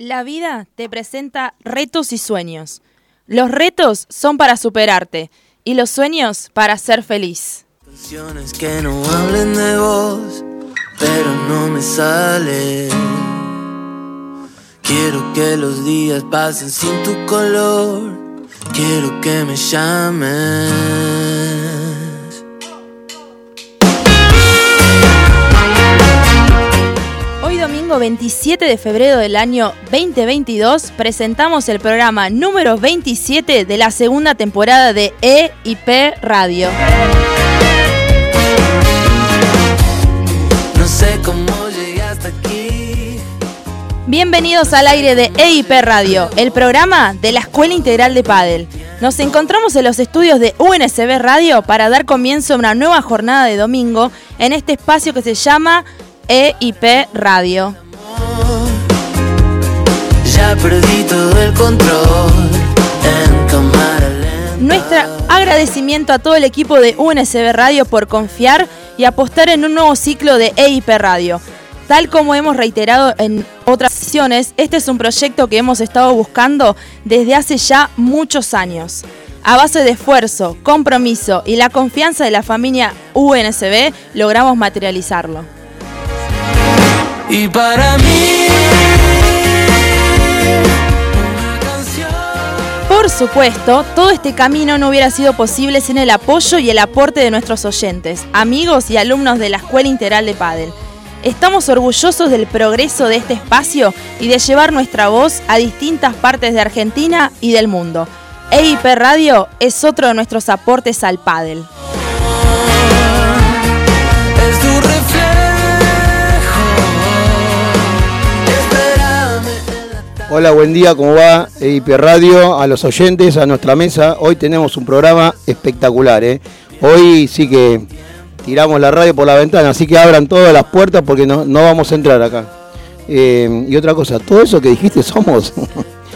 La vida te presenta retos y sueños. Los retos son para superarte y los sueños para ser feliz. Canciones que no hablen de vos, pero no me sale. Quiero que los días pasen sin tu color. Quiero que me llames. Domingo 27 de febrero del año 2022 presentamos el programa número 27 de la segunda temporada de EIP Radio. No sé cómo llegué hasta aquí. Bienvenidos al aire de EIP Radio, el programa de la Escuela Integral de Padel. Nos encontramos en los estudios de UNSB Radio para dar comienzo a una nueva jornada de domingo en este espacio que se llama EIP Radio. Ya perdí todo el control en cámara lenta. Nuestro agradecimiento a todo el equipo de UNSB Radio por confiar y apostar en un nuevo ciclo de EIP Radio. Tal como hemos reiterado en otras sesiones, este es un proyecto que hemos estado buscando desde hace ya muchos años. A base de esfuerzo, compromiso y la confianza de la familia UNSB, logramos materializarlo. Y para mí. Por supuesto, todo este camino no hubiera sido posible sin el apoyo y el aporte de nuestros oyentes, amigos y alumnos de la Escuela Integral de Padel. Estamos orgullosos del progreso de este espacio y de llevar nuestra voz a distintas partes de Argentina y del mundo. EIP Radio es otro de nuestros aportes al pádel. Hola, buen día, ¿cómo va? EIP Radio, a los oyentes, a nuestra mesa. Hoy tenemos un programa espectacular, ¿eh? Hoy sí que tiramos la radio por la ventana, así que abran todas las puertas porque no, no vamos a entrar acá. Eh, y otra cosa, todo eso que dijiste somos.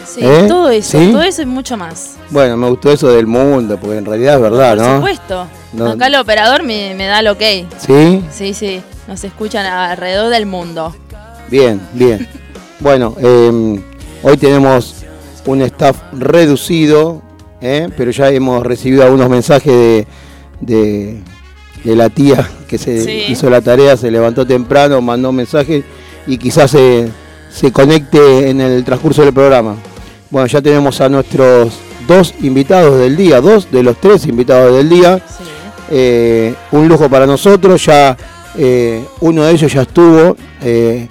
Sí, ¿Eh? todo eso, ¿Sí? todo eso y mucho más. bueno, me gustó eso del mundo, porque en realidad es verdad, Por ¿no? supuesto. No. Acá el operador me, me da el ok. Sí, Sí, sí, nos escuchan alrededor del mundo. bien, bien. Bueno, eh, hoy tenemos un staff reducido, ¿eh? pero ya hemos recibido algunos mensajes de, de, de la tía que se Sí. hizo la tarea, se levantó temprano, mandó un mensaje y quizás se, se conecte en el transcurso del programa. Bueno, ya tenemos a nuestros dos invitados del día, dos de los tres invitados del día. Sí. Eh, un lujo para nosotros, ya eh, uno de ellos ya estuvo eh,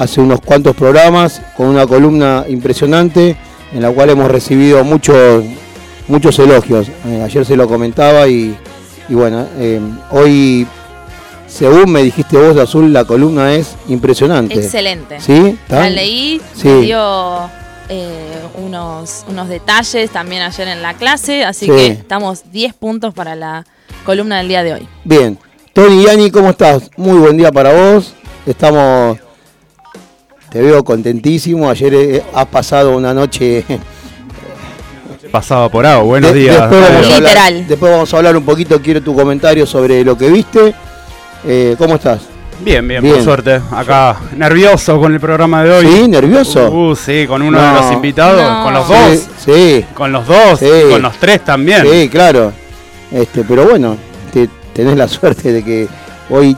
hace unos cuantos programas con una columna impresionante en la cual hemos recibido muchos muchos elogios. Eh, ayer se lo comentaba y, y bueno, eh, hoy según me dijiste vos, Azul, la columna es impresionante. Excelente. ¿Sí? ¿Está? La leí, Sí. me dio eh, unos, unos detalles también ayer en la clase, así Sí. que estamos 10 puntos para la columna del día de hoy. Bien. Tony Yani, ¿cómo estás? Muy buen día para vos. Estamos. Te veo contentísimo. Ayer eh, has pasado una noche. Pasaba por agua, buenos De- días. Después vamos, a Literal. hablar, después vamos a hablar un poquito. Quiero tu comentario sobre lo que viste. Eh, ¿Cómo estás? Bien, bien, Bien. por suerte. Acá nervioso con el programa de hoy. ¿Sí? ¿Nervioso? Uh, sí, con uno No. de los invitados, No. con los Sí, dos, Sí, con los dos, Sí. y con los tres también. sí, claro. Este, pero bueno, te- tenés la suerte de que hoy.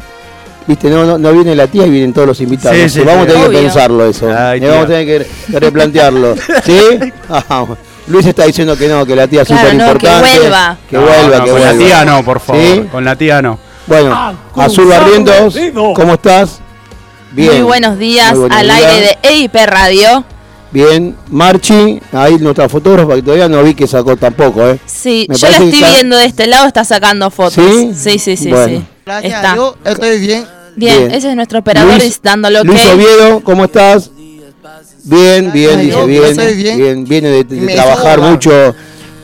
Viste, no, no, no viene la tía y vienen todos los invitados. Sí, sí, vamos a tener que pensarlo eso. Ay, vamos a tener que, replantearlo. ¿Sí? Ah, Luis está diciendo que no, que la tía es Claro, súper no, que importante. vuelva. Que vuelva, no, que con vuelva. la tía no, por favor. ¿Sí? Con la tía no. Bueno, Azul Barrientos, ¿cómo estás? Bien. Muy buenos días Muy buenos al días. aire de EIP Radio. Bien, Marchi, ahí nuestra fotógrafa que todavía no vi que sacó tampoco, ¿eh? Sí, Me yo la estoy está- viendo de este lado, está sacando fotos. ¿Sí? Sí, sí, sí, Bueno. sí. Gracias Está. a Dios, estoy bien. Bien, Bien. ese es nuestro operador Luis- dándolo. Luis Oviedo, ¿cómo estás? Bien, bien, Ay, dice yo bien, estoy bien. bien, viene de, trabajar sobra. mucho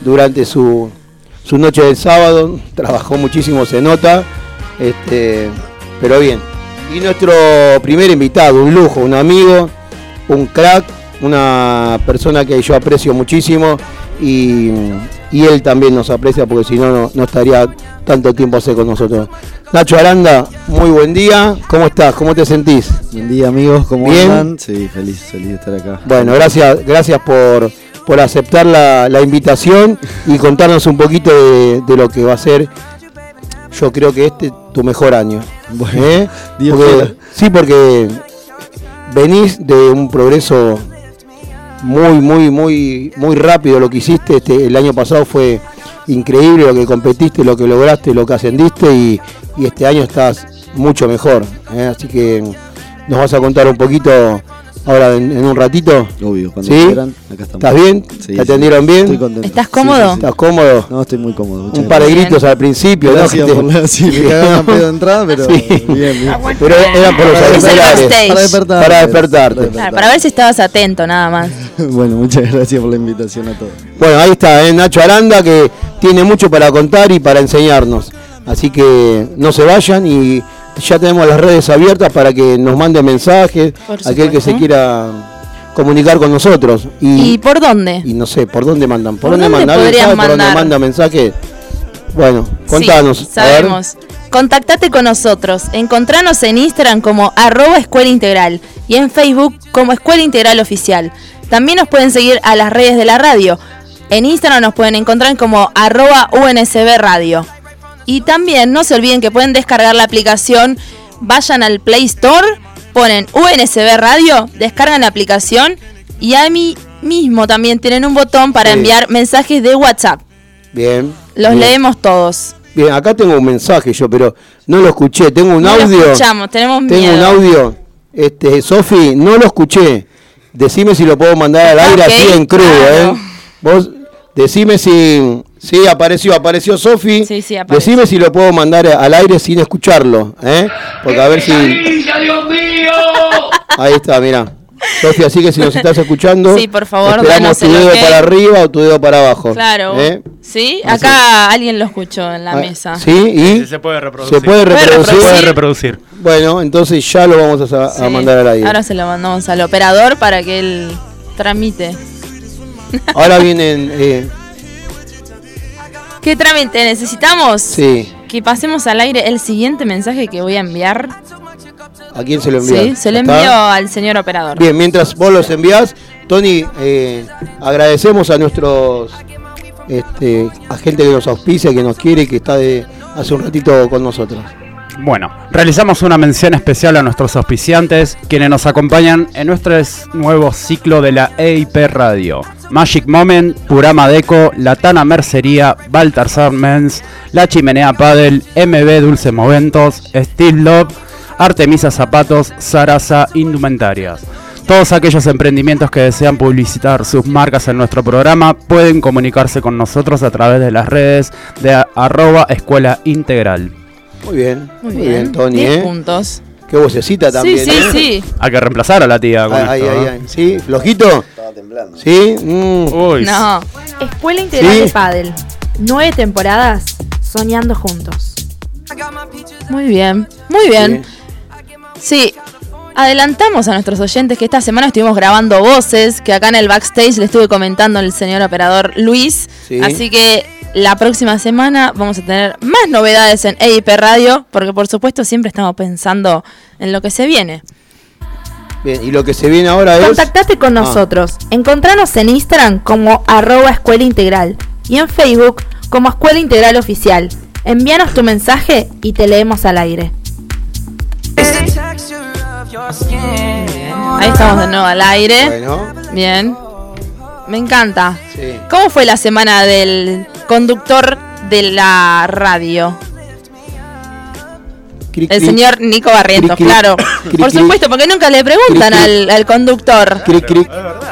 durante su, su noche del sábado, trabajó muchísimo, se nota, este, pero bien. Y nuestro primer invitado, un lujo, un amigo, un crack, una persona que yo aprecio muchísimo y y él también nos aprecia porque si no, no, estaría tanto tiempo hace con nosotros. Nacho Aranda, muy buen día. ¿Cómo estás? ¿Cómo te sentís? Buen día amigos, ¿cómo Bien. andan? Sí, feliz, feliz de estar acá. Bueno, gracias, gracias por, por aceptar la, la invitación y contarnos un poquito de, de lo que va a ser, yo creo que este tu mejor año. Bueno, ¿eh? Dios Porque- quiera. sí, porque venís de un progreso muy, muy, muy, muy rápido lo que hiciste. Este, el año pasado fue increíble lo que competiste, lo que lograste, lo que ascendiste y, este año estás mucho mejor. ¿eh? Así que nos vas a contar un poquito ahora en, en un ratito. Obvio, cuando ¿Sí? quieran, acá estamos. ¿Estás bien? Sí, ¿Te sí. atendieron bien? Estoy contento. ¿Estás cómodo? sí, sí. ¿Estás cómodo? No, estoy muy cómodo. un par de Bien. gritos al principio, ¿no? Gracias por la sí, me cagaron a pedo de entrada, pero Sí. bien, bien. Pero eran por los auriculares. Para despertar. Para despertarte. Claro, para ver si estabas atento, nada más. Bueno, muchas gracias por la invitación a todos. Bueno, ahí está, ¿eh? Nacho Aranda, que tiene mucho para contar y para enseñarnos. Así que no se vayan y ya tenemos las redes abiertas para que nos manden mensajes, aquel que se quiera comunicar con nosotros. ¿Y Y, por dónde? y no sé, ¿por dónde mandan? ¿Por, ¿Por dónde, dónde mandan? ¿Alguien podrías sabe ¿Por dónde manda mensaje? Bueno, contanos. Sí, sabemos. Contactate con nosotros. Encontranos en Instagram como arroba escuela integral y en Facebook como escuela integral oficial. También nos pueden seguir a las redes de la radio. En Instagram nos pueden encontrar como arroba UNSB Radio. Y también no se olviden que pueden descargar la aplicación. Vayan al Play Store, ponen UNSB Radio, descargan la aplicación y a mí mismo también tienen un botón para enviar mensajes de WhatsApp. Bien. Los bien. leemos todos. Bien, acá tengo un mensaje yo, pero no lo escuché. Tengo un No lo audio. escuchamos, tenemos Tengo miedo. un audio. Este, Sofi, no lo escuché. Decime si lo puedo mandar al aire Ok, así en crudo, claro. ¿eh? Vos decime si sí apareció, apareció Sofi. Sí, sí, apareció. Decime si lo puedo mandar al aire sin escucharlo, ¿eh? Porque a ver si Ahí está, mira. Sofi, así que si nos estás escuchando, Sí, por favor, esperamos danos tu dedo para arriba o tu dedo para abajo. Claro. ¿eh? ¿Sí? Así. Acá alguien lo escuchó en la Ah, mesa. Sí, y Sí, se puede reproducir. se puede ¿Puede reproducir. Se puede reproducir? Bueno, entonces ya lo vamos a, a mandar al aire. Ahora se lo mandamos al operador para que él tramite. Ahora vienen, eh, ¿Qué trámite necesitamos? sí, Que pasemos al aire el siguiente mensaje que voy a enviar. ¿a quién se lo envía? Sí, se lo envío al señor operador. Bien, mientras vos los envías, Tony, eh, agradecemos a nuestros este, a gente que nos auspicia, que nos quiere, que está de hace un ratito con nosotros. Bueno, realizamos una mención especial a nuestros auspiciantes, quienes nos acompañan en nuestro nuevo ciclo de la EIP Radio. Magic Moment, Purama Deco, Latana Mercería, Baltasar Mens, La Chimenea Padel, MB Dulce Momentos, Steel Love, Artemisa Zapatos, Sarasa Indumentarias. Todos aquellos emprendimientos que desean publicitar sus marcas en nuestro programa pueden comunicarse con nosotros a través de las redes de arroba escuela integral. Muy bien, Muy bien. Tony, 10 ¿eh? puntos. Qué vocecita también. sí, sí, ¿eh? sí. Hay que reemplazar a la tía con Ay, esto, ay, ¿eh? ay, ¿Sí? ¿Flojito? Estaba temblando. ¿Sí? Mm. Uy, No. Escuela Integral Sí. de Padel. Nueve temporadas soñando juntos. Muy bien. Muy bien. Sí, adelantamos a nuestros oyentes que esta semana estuvimos grabando voces, que acá en el backstage le estuve comentando el señor operador Luis. Sí. Así que la próxima semana vamos a tener más novedades en EIP Radio, porque por supuesto siempre estamos pensando en lo que se viene. Bien, y lo que se viene ahora es. Contactate con Ah. nosotros. Encontranos en Instagram como arroba escuela integral y en Facebook como Escuela Integral Oficial. Envíanos tu mensaje y te leemos al aire. Ahí estamos de nuevo al aire. Bueno, Bien. Me encanta. sí. ¿Cómo fue la semana del conductor de la radio? Cric, El señor Nico Barrientos, claro. Cri, Por supuesto, porque nunca le preguntan Cri, cri. al, al conductor.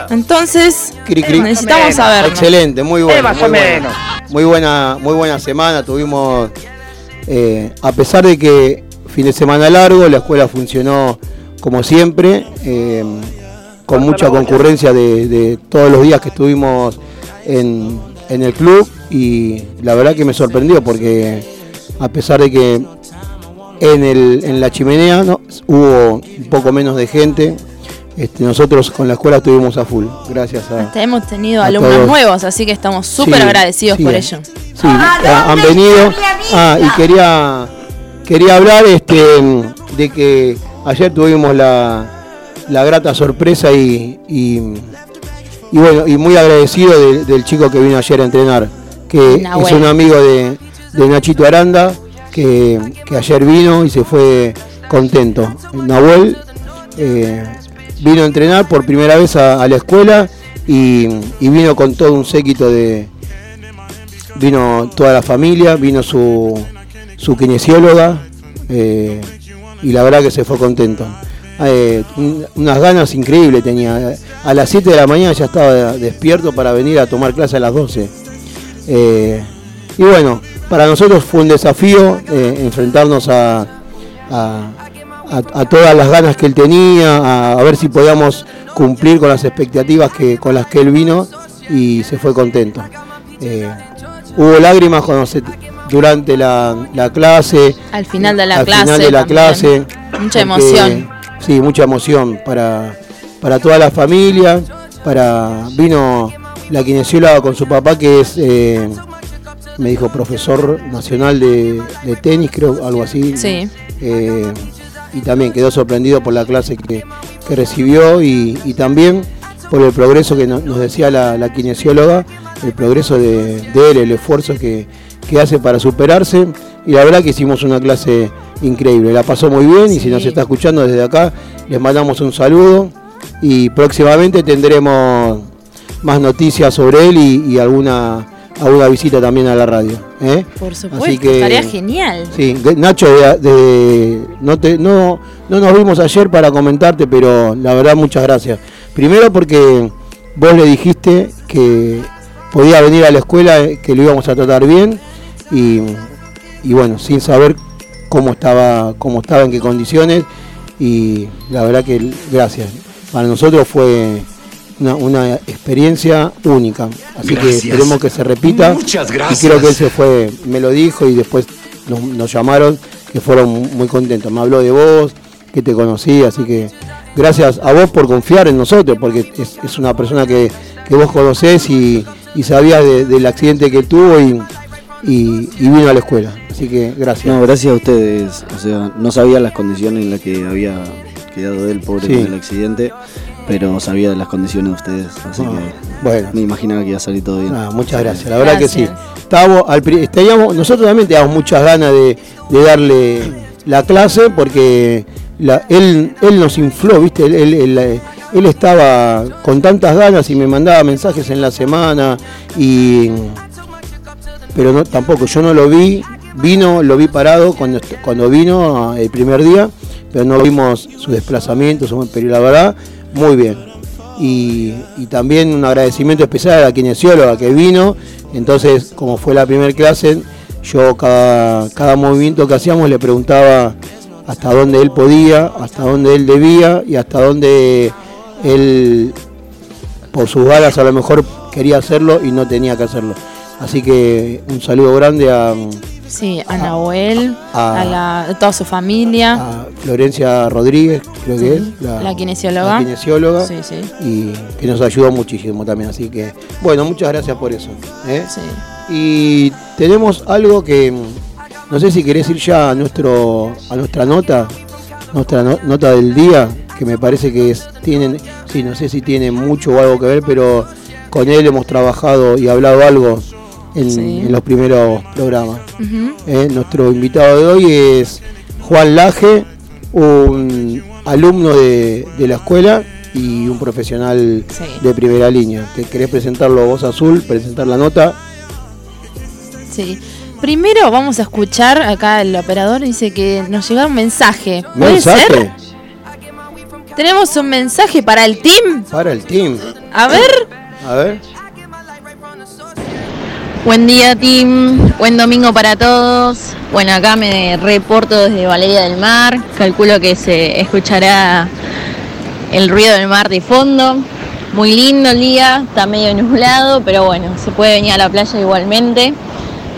Entonces, Cri, cri. necesitamos saberlo. Excelente, muy bueno. muy, bueno. muy buena, muy buena semana. Tuvimos, eh, a pesar de que fin de semana largo, la escuela funcionó como siempre, eh, con mucha concurrencia de, de todos los días que estuvimos en, en el club y la verdad que me sorprendió porque a pesar de que en, el, en la chimenea ¿no? hubo un poco menos de gente, este, nosotros con la escuela estuvimos a full. Gracias a. Hasta hemos tenido a alumnos todos. nuevos, así que estamos súper Sí, agradecidos sí, por ello. Sí, ha- han venido. Ah, y quería quería hablar este de que ayer tuvimos la, la grata sorpresa y, y, y bueno, y muy agradecido de- del chico que vino ayer a entrenar, que es un amigo de, de Nachito Aranda, que, ayer vino y se fue contento. Nahuel eh, vino a entrenar por primera vez a, la escuela y, vino con todo un séquito de, vino toda la familia, vino su, su kinesióloga eh, y la verdad que se fue contento. Eh, un- unas ganas increíbles tenía. A las 7 de la mañana ya estaba despierto para venir a tomar clase a las 12. Eh, y bueno, para nosotros fue un desafío eh, enfrentarnos a, a- a- a todas las ganas que él tenía, a, ver si podíamos cumplir con las expectativas que, con las que él vino y se fue contento. Eh, hubo lágrimas cuando se- durante la, la clase, Al final de la al clase. final de la también. clase. Mucha porque- emoción. Sí, mucha emoción para, para toda la familia. Para, vino la kinesióloga con su papá que es, eh, me dijo, profesor nacional de, de tenis, creo, algo así. Sí. Eh, y también quedó sorprendido por la clase que, que recibió y, y también por el progreso que no- nos decía la, la kinesióloga, el progreso de, de él, el esfuerzo que, que hace para superarse. Y la verdad que hicimos una clase increíble, la pasó muy bien y si nos está escuchando desde acá, les mandamos un saludo y próximamente tendremos más noticias sobre él y, y alguna, alguna visita también a la radio. ¿eh? Por Así supuesto, que- estaría genial. Sí, Nacho, de- de- no, te, no, no nos vimos ayer para comentarte, pero la verdad muchas gracias. Primero porque vos le dijiste que podía venir a la escuela, eh, que lo íbamos a tratar bien y, y bueno, sin saber cómo estaba, cómo estaba, en qué condiciones y la verdad que gracias. Para nosotros fue una, una experiencia única, así que esperemos que se repita. Muchas Y gracias. creo que él se fue, me lo dijo y después nos, nos llamaron, que fueron muy contentos. Me habló de vos, que te conocí, así que gracias a vos por confiar en nosotros, porque es, es una persona que, que vos conocés y, y sabías de- del accidente que tuvo y, y- y vino a la escuela. Así que gracias. No, gracias a ustedes. O sea, no sabía las condiciones en las que había quedado él, pobre, Sí. con el accidente, pero sabía de las condiciones de ustedes. Así Ah, que bueno. me imaginaba que iba a salir todo bien. Ah, muchas gracias, la verdad que sí. Estábamos al pri- teníamos- nosotros también teníamos muchas ganas de, de darle la clase porque la- él, él nos infló, ¿viste? Él, él- él- él estaba con tantas ganas y me mandaba mensajes en la semana y pero no tampoco yo no lo vi vino lo vi parado cuando est- cuando vino el primer día pero no vimos su desplazamiento su- pero la verdad muy bien y, también un agradecimiento especial a la kinesióloga que vino entonces como fue la primera clase yo cada, cada movimiento que hacíamos le preguntaba hasta dónde él podía hasta dónde él debía y hasta dónde él por sus ganas a lo mejor quería hacerlo y no tenía que hacerlo. Así que un saludo grande a, Sí, a Nahuel, a- a, la- a toda su familia. a Florencia Rodríguez, creo que Sí, es. la kinesióloga. la kinesióloga, Sí, sí. Y que nos ayudó muchísimo también. Así que, bueno, muchas gracias por eso. ¿eh? sí. Y tenemos algo que no sé si querés ir ya a nuestro a nuestra nota, nuestra no- nota del día, que me parece que es, tienen, sí, no sé si tiene mucho o algo que ver, pero con él hemos trabajado y hablado algo en, Sí. en los primeros programas. Eh, nuestro invitado de hoy es Juan Laje, un alumno de, de la escuela y un profesional Sí. de primera línea. ¿Te querés presentarlo vos azul, presentar la nota? Sí. Primero vamos a escuchar, acá el operador dice que nos llega un mensaje. ¿Puede ¿Mensaje? ser? Tenemos un mensaje para el team. Para el team. A ver. A ver. Buen día, team. Buen domingo para todos. Bueno, acá me reporto desde Valeria del Mar. Calculo que se escuchará el ruido del mar de fondo. Muy lindo el día, está medio nublado, pero bueno, se puede venir a la playa igualmente.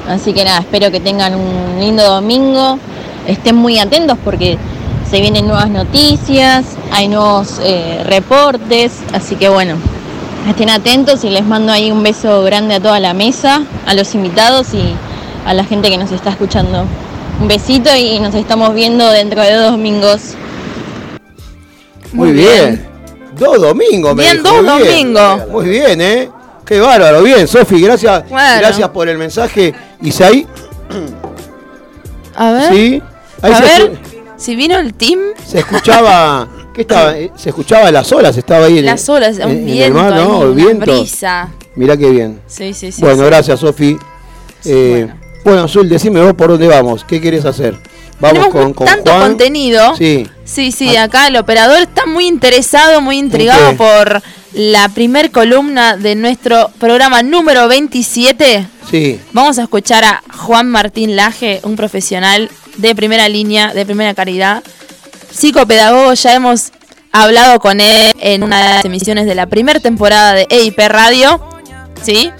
Así que nada, espero que tengan un lindo domingo. Estén muy atentos porque se vienen nuevas noticias, hay nuevos eh, reportes, así que bueno, estén atentos y les mando ahí un beso grande a toda la mesa, a los invitados y a la gente que nos está escuchando. Un besito y nos estamos viendo dentro de dos domingos. Muy bien. Dos domingos, me Bien, dijo, dos muy domingos. Muy bien, ¿eh? Qué bárbaro. Bien, Sofi, gracias, Bueno. gracias por el mensaje. Isaí, A ver. ¿sí? Ahí A se, ver, si vino el team, se escuchaba. ¿Qué estaba? Eh, Se escuchaba las olas, estaba ahí en, las olas, en- un en viento, el mar, ahí, ¿no? Una viento. brisa. Mirá qué bien. Sí, sí, sí. bueno, sí. gracias, Sofi. Eh, bueno. Azul, decime vos por dónde vamos. ¿Qué querés hacer? Vamos Tenemos con, con tanto Juan. contenido. Sí. Sí, sí, acá el operador está muy interesado, muy intrigado por la primer columna de nuestro programa número 27. Sí. Vamos a escuchar a Juan Martín Laje, un profesional de primera línea, de primera calidad, psicopedagogo. Ya hemos hablado con él en una de las emisiones de la primera temporada de EIP Radio. ¿Sí?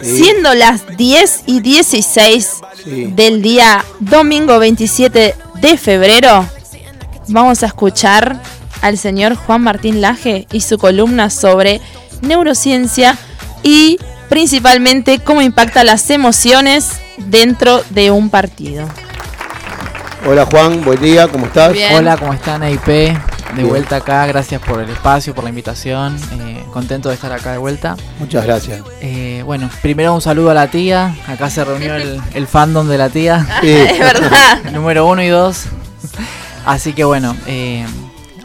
Sí. Siendo las 10 y 16 Sí. del día domingo 27 de febrero, vamos a escuchar al señor Juan Martín Laje y su columna sobre neurociencia y principalmente cómo impacta las emociones dentro de un partido. Hola Juan, buen día, ¿cómo estás? Bien. Hola, ¿cómo están EIP? De Bien. vuelta acá, gracias por el espacio, por la invitación. eh, contento de estar acá de vuelta. Muchas gracias. Eh, bueno, primero un saludo a la tía. Acá se reunió el, el fandom de la tía, Sí. es verdad. número uno y dos. Así que bueno, eh,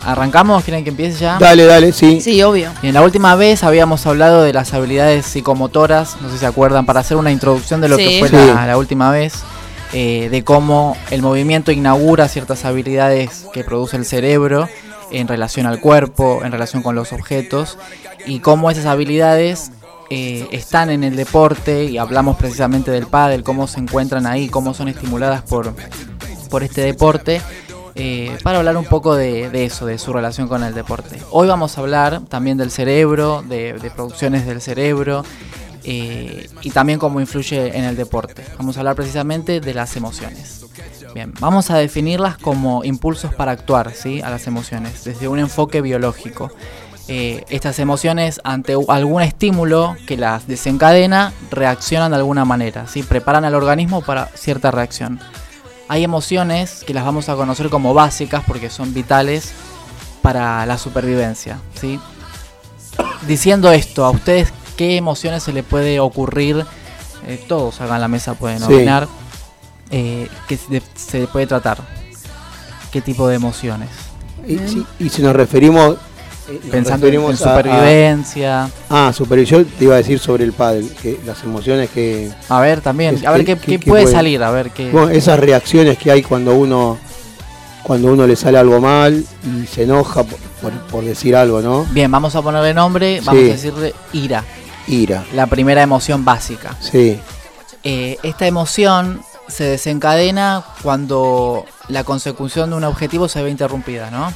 arrancamos. ¿Quieren que empiece ya? Dale, dale, sí. Sí, obvio. Bien, la última vez habíamos hablado de las habilidades psicomotoras, no sé si se acuerdan, para hacer una introducción de lo Sí. que fue Sí. la, la última vez, eh, de cómo el movimiento inaugura ciertas habilidades que produce el cerebro en relación al cuerpo, en relación con los objetos, y cómo esas habilidades eh, están en el deporte, y hablamos precisamente del pádel, cómo se encuentran ahí, cómo son estimuladas por, por este deporte. eh, para hablar un poco de, eso, de su relación con el deporte. Hoy vamos a hablar también del cerebro, de producciones del cerebro y también cómo influye en el deporte. Vamos a hablar precisamente de las emociones. Bien, vamos a definirlas como impulsos para actuar, ¿sí? A las emociones, desde un enfoque biológico. Eh, estas emociones ante algún estímulo que las desencadena reaccionan de alguna manera, ¿sí? preparan al organismo para cierta reacción. Hay emociones que las vamos a conocer como básicas porque son vitales para la supervivencia. ¿sí? Diciendo esto, ¿a ustedes qué emociones se le puede ocurrir? Eh, todos acá en la mesa pueden Sí. opinar. Eh, ¿Qué se, se puede tratar? ¿Qué tipo de emociones? Y, si, y si nos referimos. eh, nos Pensando en, referimos en a- a- supervivencia. Ah, supervisión, te iba a decir sobre el pádel, que las emociones que... A ver, también. Es- A ver ¿qué- qué, qué- qué qué puede puede? salir. A ver qué. Bueno, esas reacciones que hay cuando uno cuando uno le sale algo mal y se enoja por, por- por decir algo, ¿no? Bien, vamos a ponerle nombre. Vamos Sí. a decirle ira. Ira, La primera emoción básica. sí, Eh, esta emoción se desencadena cuando la consecución de un objetivo se ve interrumpida, ¿no?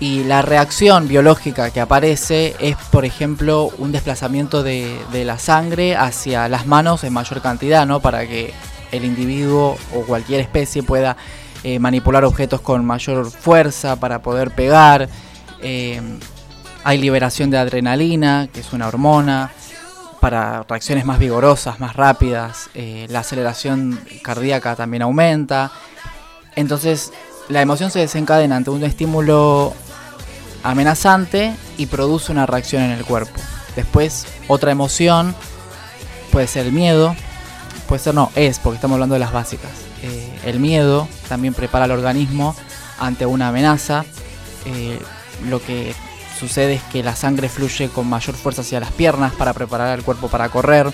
Y la reacción biológica que aparece es, por ejemplo, un desplazamiento de, de la sangre hacia las manos en mayor cantidad, ¿no? Para que el individuo o cualquier especie pueda eh, manipular objetos con mayor fuerza, para poder pegar. Eh, hay liberación de adrenalina, que es una hormona para reacciones más vigorosas, más rápidas. eh, la aceleración cardíaca también aumenta. Entonces, la emoción se desencadena ante un estímulo amenazante y produce una reacción en el cuerpo. Después, otra emoción puede ser el miedo. Puede ser, no, es, porque estamos hablando de las básicas. Eh, el miedo también prepara al organismo ante una amenaza. Eh, lo que sucede es que la sangre fluye con mayor fuerza hacia las piernas para preparar al cuerpo para correr.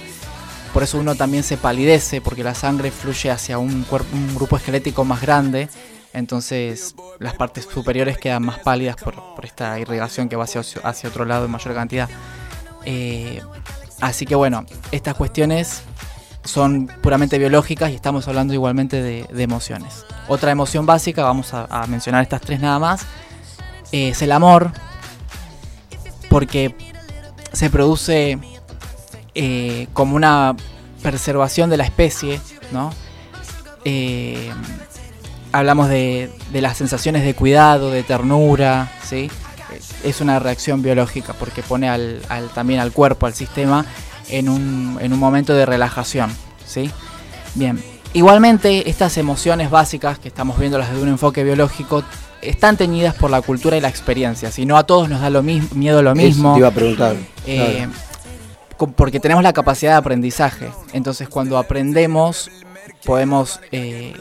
Por eso uno también se palidece, porque la sangre fluye hacia un, cuerpo, un grupo esquelético más grande. Entonces las partes superiores quedan más pálidas por, esta irrigación que va hacia, otro lado en mayor cantidad. Eh, así que bueno, estas cuestiones son puramente biológicas y estamos hablando igualmente de, de emociones. Otra emoción básica, vamos a, a mencionar estas tres nada más, eh, es el amor, porque se produce eh, como una preservación de la especie, ¿no? Eh, hablamos de, las sensaciones de cuidado, de ternura, ¿sí? Es una reacción biológica porque pone al, al- también al cuerpo, al sistema, en un, en un momento de relajación, ¿sí? Bien, igualmente estas emociones básicas que estamos viendo las de un enfoque biológico están teñidas por la cultura y la experiencia, si no a todos nos da lo mismo, miedo lo Eso mismo. te iba a preguntar. Eh, claro. porque tenemos la capacidad de aprendizaje. Entonces, cuando aprendemos, podemos eh,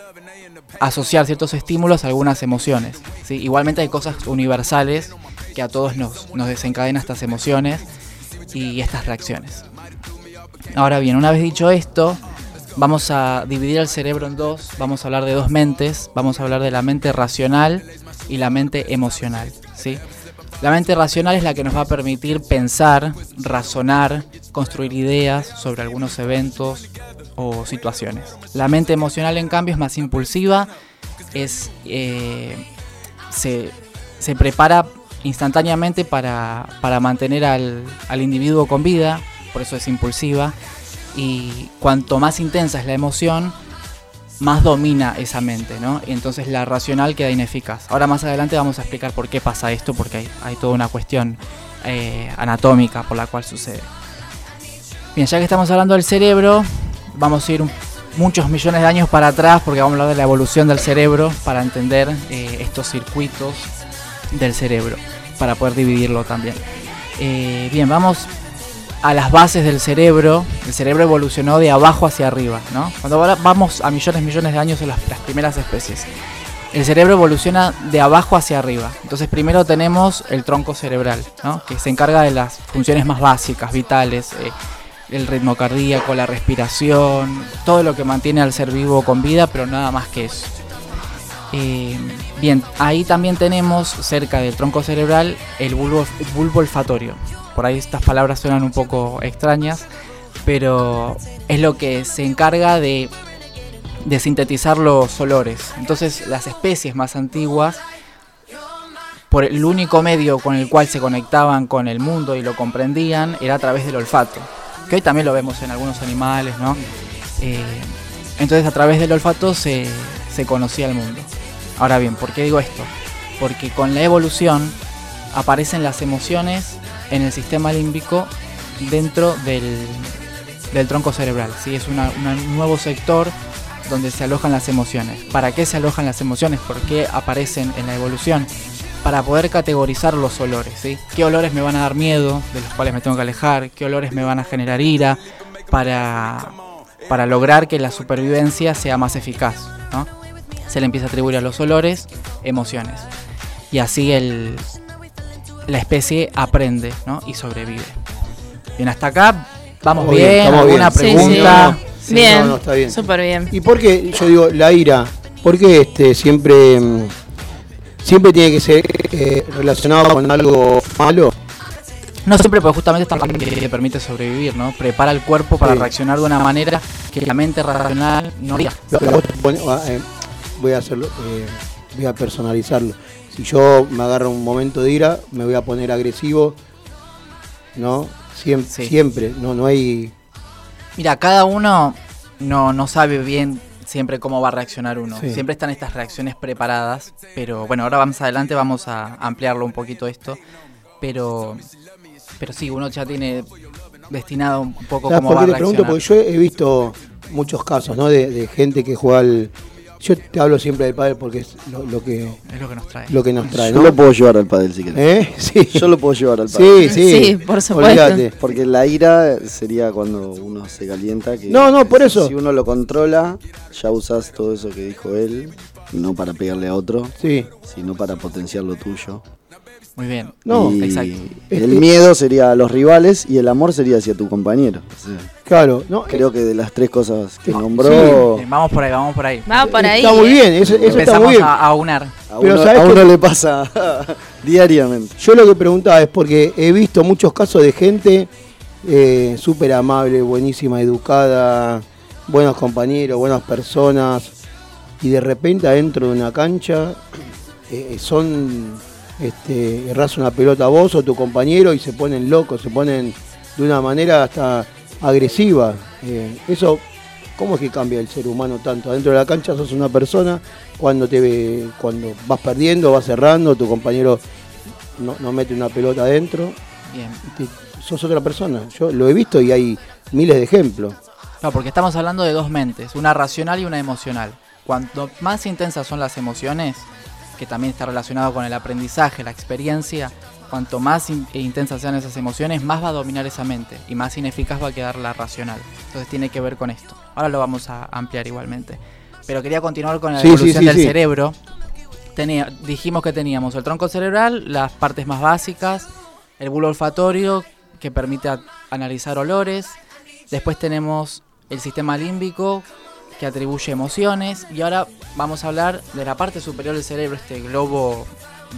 asociar ciertos estímulos a algunas emociones. ¿sí? Igualmente hay cosas universales que a todos nos, nos desencadenan estas emociones y estas reacciones. Ahora bien, una vez dicho esto, vamos a dividir el cerebro en dos, vamos a hablar de dos mentes, vamos a hablar de la mente racional y la mente emocional. ¿sí? La mente racional es la que nos va a permitir pensar, razonar, construir ideas sobre algunos eventos o situaciones. La mente emocional, en cambio, es más impulsiva, es, eh, se, se prepara instantáneamente para, para mantener al, al individuo con vida, por eso es impulsiva, y cuanto más intensa es la emoción, más domina esa mente, ¿no? Y entonces la racional queda ineficaz. Ahora más adelante vamos a explicar por qué pasa esto, porque hay, hay toda una cuestión eh, anatómica por la cual sucede. Bien, ya que estamos hablando del cerebro, vamos a ir muchos millones de años para atrás, porque vamos a hablar de la evolución del cerebro para entender eh, estos circuitos del cerebro, para poder dividirlo también. Eh, bien, vamos a las bases del cerebro. El cerebro evolucionó de abajo hacia arriba, ¿no? Cuando vamos a millones, millones de años en las, las primeras especies. El cerebro evoluciona de abajo hacia arriba. Entonces primero tenemos el tronco cerebral, ¿no? que se encarga de las funciones más básicas, vitales, eh, el ritmo cardíaco, la respiración, todo lo que mantiene al ser vivo con vida, pero nada más que eso. Eh, bien, ahí también tenemos cerca del tronco cerebral el bulbo, el bulbo olfatorio. Por ahí estas palabras suenan un poco extrañas, pero es lo que se encarga de, sintetizar los olores. Entonces las especies más antiguas, por el único medio con el cual se conectaban con el mundo y lo comprendían, era a través del olfato. Que hoy también lo vemos en algunos animales, ¿no? Eh, entonces a través del olfato se, se conocía el mundo. Ahora bien, ¿por qué digo esto? Porque con la evolución aparecen las emociones en el sistema límbico dentro del, del tronco cerebral. ¿sí? Es un nuevo sector donde se alojan las emociones. ¿Para qué se alojan las emociones? ¿Por qué aparecen en la evolución? Para poder categorizar los olores. ¿sí? ¿Qué olores me van a dar miedo, de los cuales me tengo que alejar? ¿Qué olores me van a generar ira? Para, para lograr que la supervivencia sea más eficaz. ¿no? Se le empieza a atribuir a los olores emociones. Y así el, la especie aprende ¿no? y sobrevive. Bien, hasta acá vamos bien, bien. estamos ¿Alguna bien. Sí, pregunta? Sí, bien, no, no, está bien. súper bien. ¿Y por qué, yo digo, la ira? ¿Por qué este, siempre, mm, siempre tiene que ser eh, relacionado con algo malo? No siempre, porque justamente esta parte que te permite sobrevivir, ¿no? Prepara el cuerpo para Sí. reaccionar de una manera que la mente racional no haría. Ah, eh, voy a hacerlo, eh, voy a personalizarlo. Si yo me agarro un momento de ira, me voy a poner agresivo, ¿no? Siempre, Sí. siempre, no, no hay. Mira, cada uno no, no sabe bien siempre cómo va a reaccionar uno. Sí. Siempre están estas reacciones preparadas, pero bueno, ahora vamos adelante, vamos a ampliarlo un poquito esto. Pero, pero sí, uno ya tiene destinado un poco ¿Sabes cómo va a qué te pregunto? reaccionar. Porque yo he visto muchos casos, ¿no? De, de gente que juega al. Yo te hablo siempre del padre porque es lo, lo que Es lo que nos trae. lo que nos trae, Yo ¿no? lo puedo llevar al pádel si querés. ¿Eh? Sí. Yo lo puedo llevar al pádel. Sí, sí. Sí, por supuesto. Olvídate. Porque la ira sería cuando uno se calienta. Que No, no, por eso. Si uno lo controla, ya usas todo eso que dijo él, no para pegarle a otro, Sí. sino para potenciar lo tuyo. Muy bien. No, y exacto. El que- miedo sería a los rivales y el amor sería hacia tu compañero. Claro. No, creo que de las tres cosas que No, nombró, Bien, vamos por ahí, vamos por ahí. Vamos por ahí. Está muy ¿eh? bien, eso, eso está Empezamos muy bien. a, a unar. a Pero uno, ¿sabes a uno le pasa diariamente. Yo lo que preguntaba es porque he visto muchos casos de gente eh, súper amable, buenísima, educada, buenos compañeros, buenas personas, y de repente adentro de una cancha eh, son, este, erras una pelota a vos o tu compañero y se ponen locos, se ponen de una manera hasta agresiva. Eh, eso ¿Cómo es que cambia el ser humano tanto? Adentro de la cancha sos una persona, cuando te ve, cuando vas perdiendo, vas cerrando, tu compañero no, no mete una pelota adentro, Bien. te- sos otra persona. Yo lo he visto y hay miles de ejemplos. Claro, porque estamos hablando de dos mentes, una racional y una emocional. Cuanto más intensas son las emociones, que también está relacionado con el aprendizaje, la experiencia, cuanto más in- e intensas sean esas emociones, más va a dominar esa mente y más ineficaz va a quedar la racional. Entonces tiene que ver con esto. Ahora lo vamos a ampliar igualmente. Pero quería continuar con la Sí, evolución sí, del cerebro. Tenía, dijimos que teníamos el tronco cerebral, las partes más básicas, el bulbo olfatorio que permite analizar olores, después tenemos el sistema límbico que atribuye emociones y ahora vamos a hablar de la parte superior del cerebro, este globo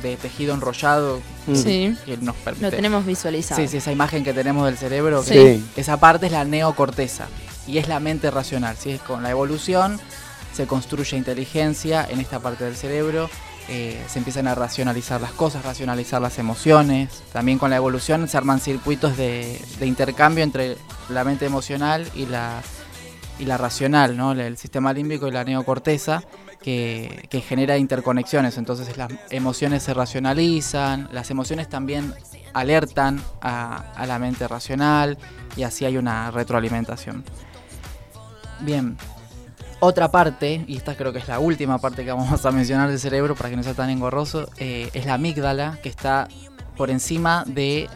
de tejido enrollado Mm. Sí, que nos permite... lo tenemos visualizado. Sí, sí, esa imagen que tenemos del cerebro, Sí. que esa parte es la neocorteza y es la mente racional. ¿sí? Es con la evolución se construye inteligencia en esta parte del cerebro, eh, se empiezan a racionalizar las cosas, racionalizar las emociones. También con la evolución se arman circuitos de, de intercambio entre la mente emocional y la, y la racional, ¿no? el sistema límbico y la neocorteza. Que, que genera interconexiones, entonces las emociones se racionalizan, las emociones también alertan a, a la mente racional y así hay una retroalimentación. Bien, otra parte, y esta creo que es la última parte que vamos a mencionar del cerebro para que no sea tan engorroso, eh, es la amígdala que está por encima del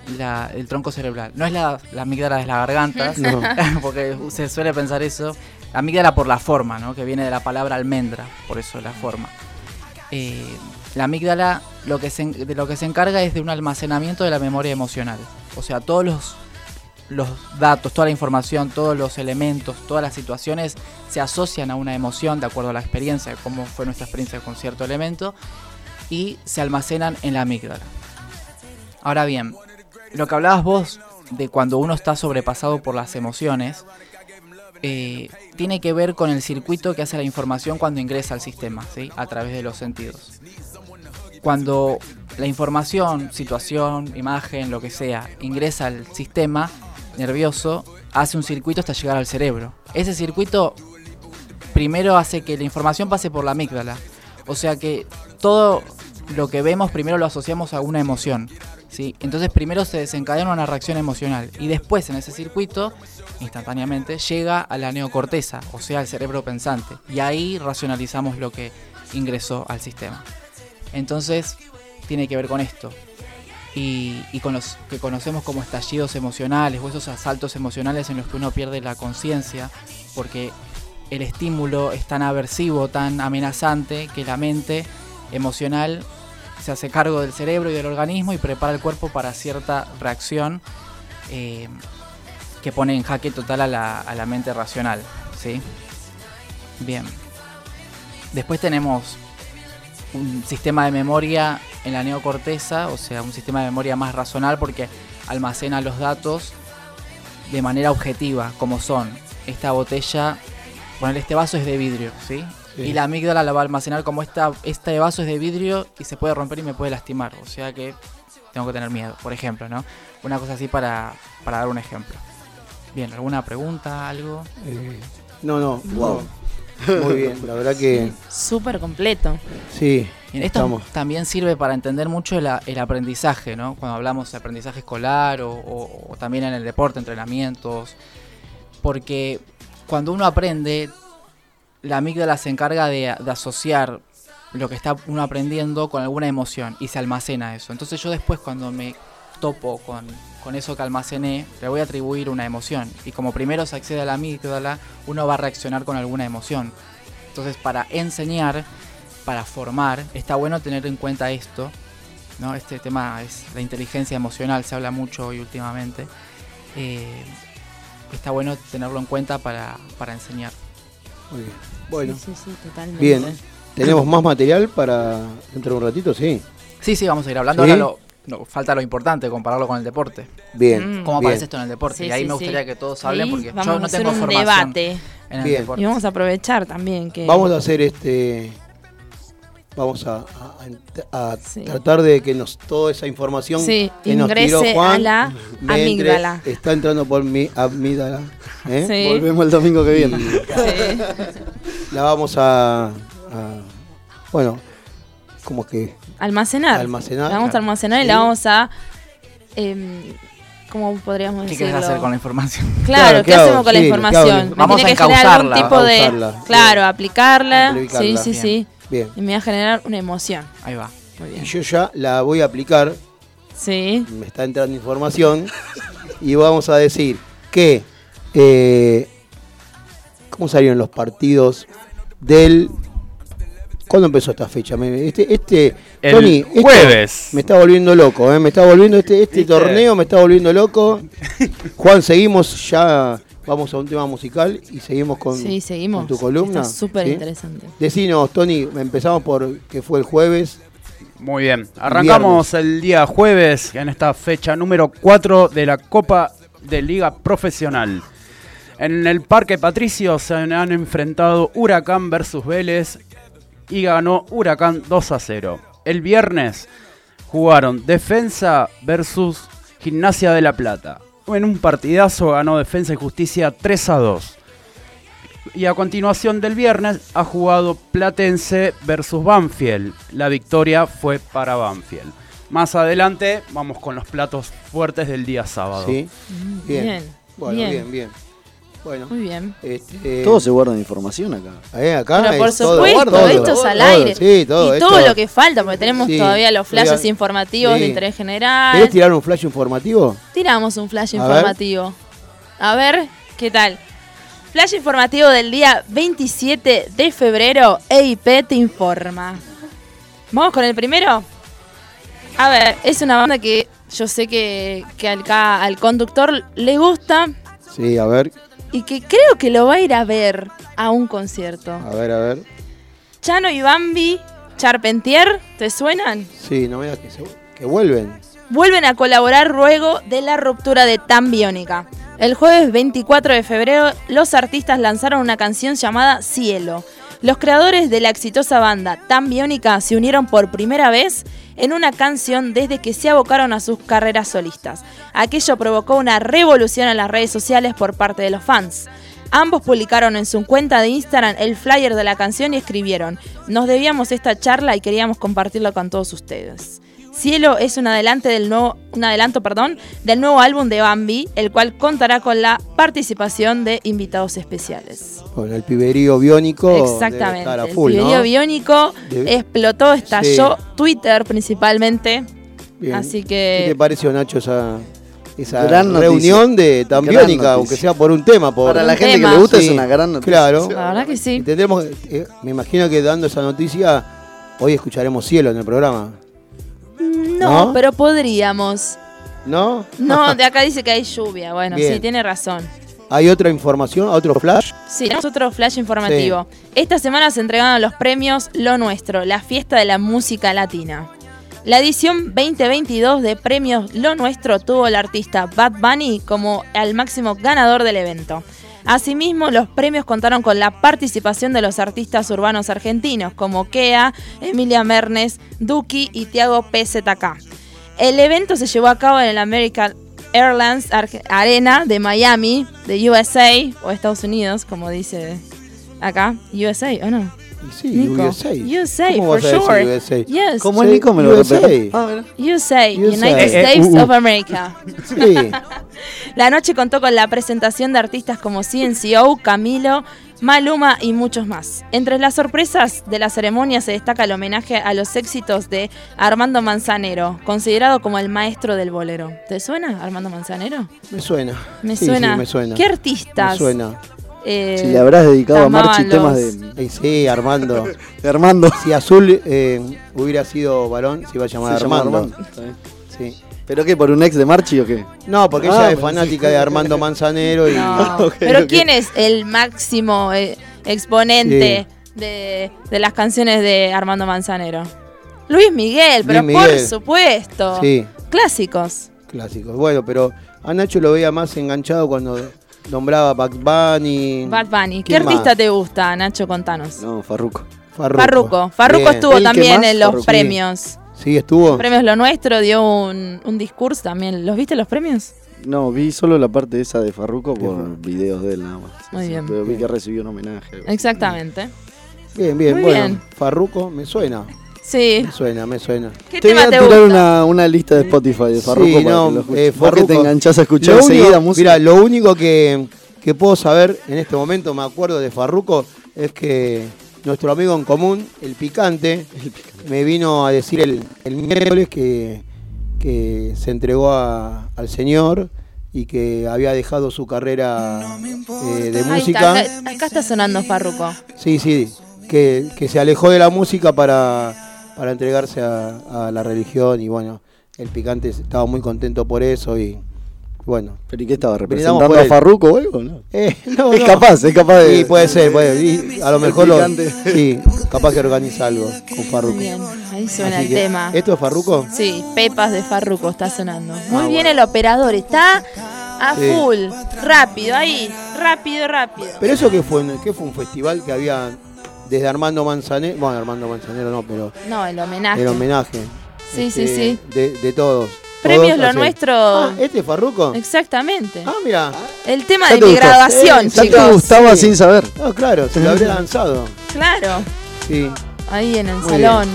tronco cerebral. No es la, la amígdala de la garganta, No. porque se suele pensar eso. La amígdala por la forma, ¿no? que viene de la palabra almendra, por eso la forma. Eh, la amígdala lo que se, de lo que se encarga es de un almacenamiento de la memoria emocional. O sea, todos los, los datos, toda la información, todos los elementos, todas las situaciones se asocian a una emoción de acuerdo a la experiencia, de cómo fue nuestra experiencia con cierto elemento, y se almacenan en la amígdala. Ahora bien, lo que hablabas vos de cuando uno está sobrepasado por las emociones, eh, tiene que ver con el circuito que hace la información cuando ingresa al sistema, ¿sí? a través de los sentidos. Cuando la información, situación, imagen, lo que sea, ingresa al sistema nervioso, hace un circuito hasta llegar al cerebro. Ese circuito primero hace que la información pase por la amígdala. O sea que todo lo que vemos primero lo asociamos a una emoción. ¿sí? Entonces primero se desencadena una reacción emocional y después en ese circuito, instantáneamente, llega a la neocorteza, o sea, al cerebro pensante. Y ahí racionalizamos lo que ingresó al sistema. Entonces tiene que ver con esto. Y, y con los que conocemos como estallidos emocionales o esos asaltos emocionales en los que uno pierde la conciencia porque el estímulo es tan aversivo, tan amenazante que la mente emocional se hace cargo del cerebro y del organismo y prepara el cuerpo para cierta reacción eh, que pone en jaque total a la, a la mente racional. ¿sí? Bien. Después tenemos un sistema de memoria en la neocorteza, o sea, un sistema de memoria más racional porque almacena los datos de manera objetiva, como son esta botella, bueno, este vaso es de vidrio, ¿sí? Sí. Y la amígdala la va a almacenar como esta, este vaso es de vidrio y se puede romper y me puede lastimar, o sea que tengo que tener miedo, por ejemplo, ¿no? Una cosa así para, para dar un ejemplo. Bien, ¿alguna pregunta, algo? Eh, no, no, wow. Muy bien, la verdad que Súper completo. sí. Bien, esto estamos. también sirve para entender mucho el, aprendizaje, ¿no? Cuando hablamos de aprendizaje escolar o, o- o también en el deporte, entrenamientos. Porque cuando uno aprende, la amígdala se encarga de, de asociar lo que está uno aprendiendo con alguna emoción y se almacena eso. Entonces yo después cuando me topo con, con eso que almacené, le voy a atribuir una emoción. Y como primero se accede a la amígdala, uno va a reaccionar con alguna emoción. Entonces para enseñar, para formar, está bueno tener en cuenta esto. ¿no? Este tema es la inteligencia emocional, se habla mucho hoy últimamente. Eh, está bueno tenerlo en cuenta para, para enseñar. Muy bien. Bueno, Sí, sí, sí, totalmente. bien. ¿Tenemos más material para dentro de un ratito? Sí. Sí, sí, vamos a ir hablando. ¿Sí? Ahora lo, no, falta lo importante, compararlo con el deporte. Bien. ¿Cómo bien. aparece esto en el deporte? Sí, y ahí sí, me gustaría sí. que todos hablen porque vamos yo a no hacer tengo un formación debate. en el Bien. deporte. Y vamos a aprovechar también que... Vamos a hacer este vamos a, a- a Sí. tratar de que nos toda esa información Sí, que nos tiró ingrese Juan a la amígdala. está entrando por mi amígdala. ¿eh? Sí. Volvemos el domingo que viene. La vamos a, a- bueno, como que Almacenar. Almacenar, La vamos a almacenar y la vamos a. em, ¿Cómo podríamos ¿Qué decirlo? quieres hacer con la información? Claro, Claro, ¿qué ¿qué hago? hacemos con la Sí, ¿qué información? Me Vamos tiene a que generar algún encauzarla, tipo de. Claro, sí. aplicarla. Aplicarla. Sí, sí, Bien. sí. bien. Y me va a generar una emoción. Ahí va. Muy Y bien. yo ya la voy a aplicar, Sí. me está entrando información y vamos a decir que eh, ¿cómo salieron los partidos del ¿Cuándo empezó esta fecha? Este, este, El Tony, jueves. Me está volviendo loco, ¿eh? me está volviendo este, este torneo, me está volviendo loco. Juan, seguimos ya, vamos a un tema musical y seguimos con, Sí, seguimos. con tu columna. Está súper ¿sí? interesante. Decinos, Tony, empezamos por que fue el jueves. Muy bien, arrancamos el día jueves en esta fecha número 4 de la Copa de Liga Profesional. En el Parque Patricio se han enfrentado Huracán versus Vélez y ganó Huracán 2 a 0. El viernes jugaron Defensa versus Gimnasia de la Plata. En un partidazo ganó Defensa y Justicia 3 a 2. Y a continuación del viernes ha jugado Platense versus Banfield. La victoria fue para Banfield. Más adelante vamos con los platos fuertes del día sábado. ¿sí? Bien. Bien, Bueno, bien. bien, bien. Bueno, Muy bien. este, Todo se guarda información acá. eh, acá Pero por todo, supuesto, todo, esto es al todo, aire. Sí, todo, y esto- todo lo que falta, porque tenemos Sí, todavía los flashes informativos de interés general. ¿Querés tirar un flash informativo? Tiramos un flash A informativo. A ver, ¿qué tal? Flash informativo del día 27 de febrero, EIP te informa. ¿Vamos con el primero? A ver, es una banda que yo sé que, que al, ca- al conductor le gusta Sí, a ver, y que creo que lo va a ir a ver a un concierto. a ver, a ver. Chano y Bambi, Charpentier, ¿te suenan? Sí, no veas que, se- que vuelven. vuelven a colaborar luego de la ruptura de Tan Biónica. El jueves 24 de febrero, los artistas lanzaron una canción llamada Cielo. Los creadores de la exitosa banda Tan Biónica se unieron por primera vez en una canción desde que se abocaron a sus carreras solistas. Aquello provocó una revolución en las redes sociales por parte de los fans. Ambos publicaron en su cuenta de Instagram el flyer de la canción y escribieron, nos debíamos esta charla y queríamos compartirla con todos ustedes. Cielo es un, adelante del nuevo, un adelanto perdón, del nuevo álbum de Bambi, el cual contará con la participación de invitados especiales. Con el piberío biónico. debe Exactamente. estar a el full, ¿no? biónico Debe- explotó, estalló Twitter principalmente. Bien. Así ¿Qué te que pareció, Nacho, esa, esa Gran noticia. reunión de tan Gran biónica, noticia. aunque sea por un tema? Por, Para la gente tema. que le gusta Sí, es una gran noticia. Claro. la verdad que sí. tendremos, eh, me imagino que dando esa noticia, hoy escucharemos cielo en el programa. No, ¿No? pero podríamos. ¿No? No, de acá dice que hay lluvia. Bueno, Bien. sí, tiene razón. ¿Hay otra información, otro flash? Sí, tenemos otro flash informativo. Esta semana se entregaron los premios Lo Nuestro, la fiesta de la música latina. La edición 2022 de premios Lo Nuestro tuvo al artista Bad Bunny como el máximo ganador del evento. Asimismo, los premios contaron con la participación de los artistas urbanos argentinos como Kea, Emilia Mernes, Duki y Tiago PZK. El evento se llevó a cabo en el American Airlines Arena de Miami, de USA, o Estados Unidos, como dice acá. USA, ¿o no? Sí, Nico. USA. USA, ¿Cómo for sure. USA? Yes. ¿Cómo es Nico? ¿Me lo USA. Ah. USA, USA. United Eh, eh, States uh, uh. of America. Sí. La noche contó con la presentación de artistas como CNCO, Camilo, Maluma y muchos más. Entre las sorpresas de la ceremonia se destaca el homenaje a los éxitos de Armando Manzanero, considerado como el maestro del bolero. ¿Te suena Armando Manzanero? Me suena. Me Sí, suena. sí, me suena. ¿Qué artistas? Me suena. Eh, Si le habrás dedicado a Marchi temas los- de, Eh, sí, Armando. de Armando. si Azul eh, hubiera sido varón, se iba a llamar Se Armando. Bien. Sí. ¿Pero qué? ¿Por un ex de Marchi o qué? No, porque Ah, ella es fanática de Armando Manzanero y. No. Pero. ¿quién es el máximo eh, exponente de, de las canciones de Armando Manzanero? Luis Miguel, pero Luis por supuesto. Sí, Clásicos. clásicos. Bueno, pero a Nacho lo veía más enganchado cuando nombraba Bugs Bunny. Bad Bunny. ¿Qué ¿Quién artista más? te gusta, Nacho? Contanos. No, Farruco. Farruko. Farruko. Farruko estuvo ¿El que también en los Farruko. premios. Sí, estuvo. Premios Lo Nuestro dio un, un discurso también. ¿Los viste los premios? No, vi solo la parte esa de Farruko por videos de él nada más. Muy sí, bien. Pero vi que recibió un homenaje. Exactamente. Bien, bien, Muy bueno. bien. Farruko, me suena. Sí. Me suena, me suena. ¿Qué Te voy tema a te tirar gusta? una, una lista de Spotify de Farruko Sí, para no, que lo eh, te enganchás a escuchar enseguida música. Mira, lo único que, que puedo saber en este momento, me acuerdo de Farruko, es que nuestro amigo en común, el picante, me vino a decir el, el miércoles que, que se entregó a- al Señor y que había dejado su carrera eh, de Ahí música. está, acá, acá está sonando Farruko. Sí, sí, que, que se alejó de la música para, para entregarse a, a la religión y bueno, el picante estaba muy contento por eso y bueno. ¿Pero y qué estaba representando por a él. Farruko o algo? No. Eh, no, es no. capaz, es capaz de. Sí, puede ser, puede y a lo El mejor lo, sí, capaz que organiza algo con Farruko. Bien, ahí suena Así el que, tema. ¿Esto es Farruko? Sí, Pepas de Farruko está sonando. Muy Ah, bien bueno. el operador, está a Sí. full, rápido, ahí, rápido, rápido. Pero eso que fue, ¿qué fue un festival que había desde Armando Manzanero, bueno, Armando Manzanero no, pero No, el homenaje. el homenaje. Sí, sí, este, sí. De, de todos. Premios Todos lo nuestro. Ah, ¿este es Farruko? Exactamente. Ah, mira. El tema de te mi gustó. graduación, Eh, Ya chicos. te gustaba Sí. sin saber. No, claro, se lo habría lanzado. Claro, Sí. ahí en el Muy salón,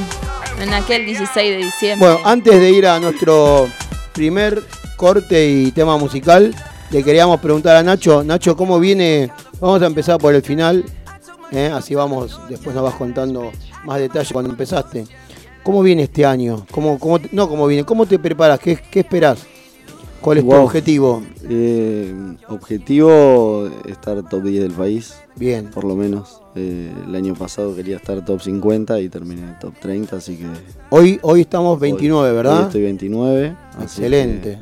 en aquel 16 de diciembre. Bueno, antes de ir a nuestro primer corte y tema musical, le queríamos preguntar a Nacho, Nacho, ¿cómo viene? Vamos a empezar por el final, ¿eh? así vamos, después nos vas contando más detalles cuando empezaste. ¿Cómo viene este año? ¿Cómo, cómo te- no, ¿cómo viene? ¿Cómo te preparas? ¿Qué, qué esperás? ¿Cuál es tu objetivo? Eh, objetivo, estar top 10 del país, Bien, por lo menos. Eh, el año pasado quería estar top 50 y terminé top 30, así que... hoy, hoy estamos 29, hoy- ¿verdad? hoy estoy 29. así Excelente.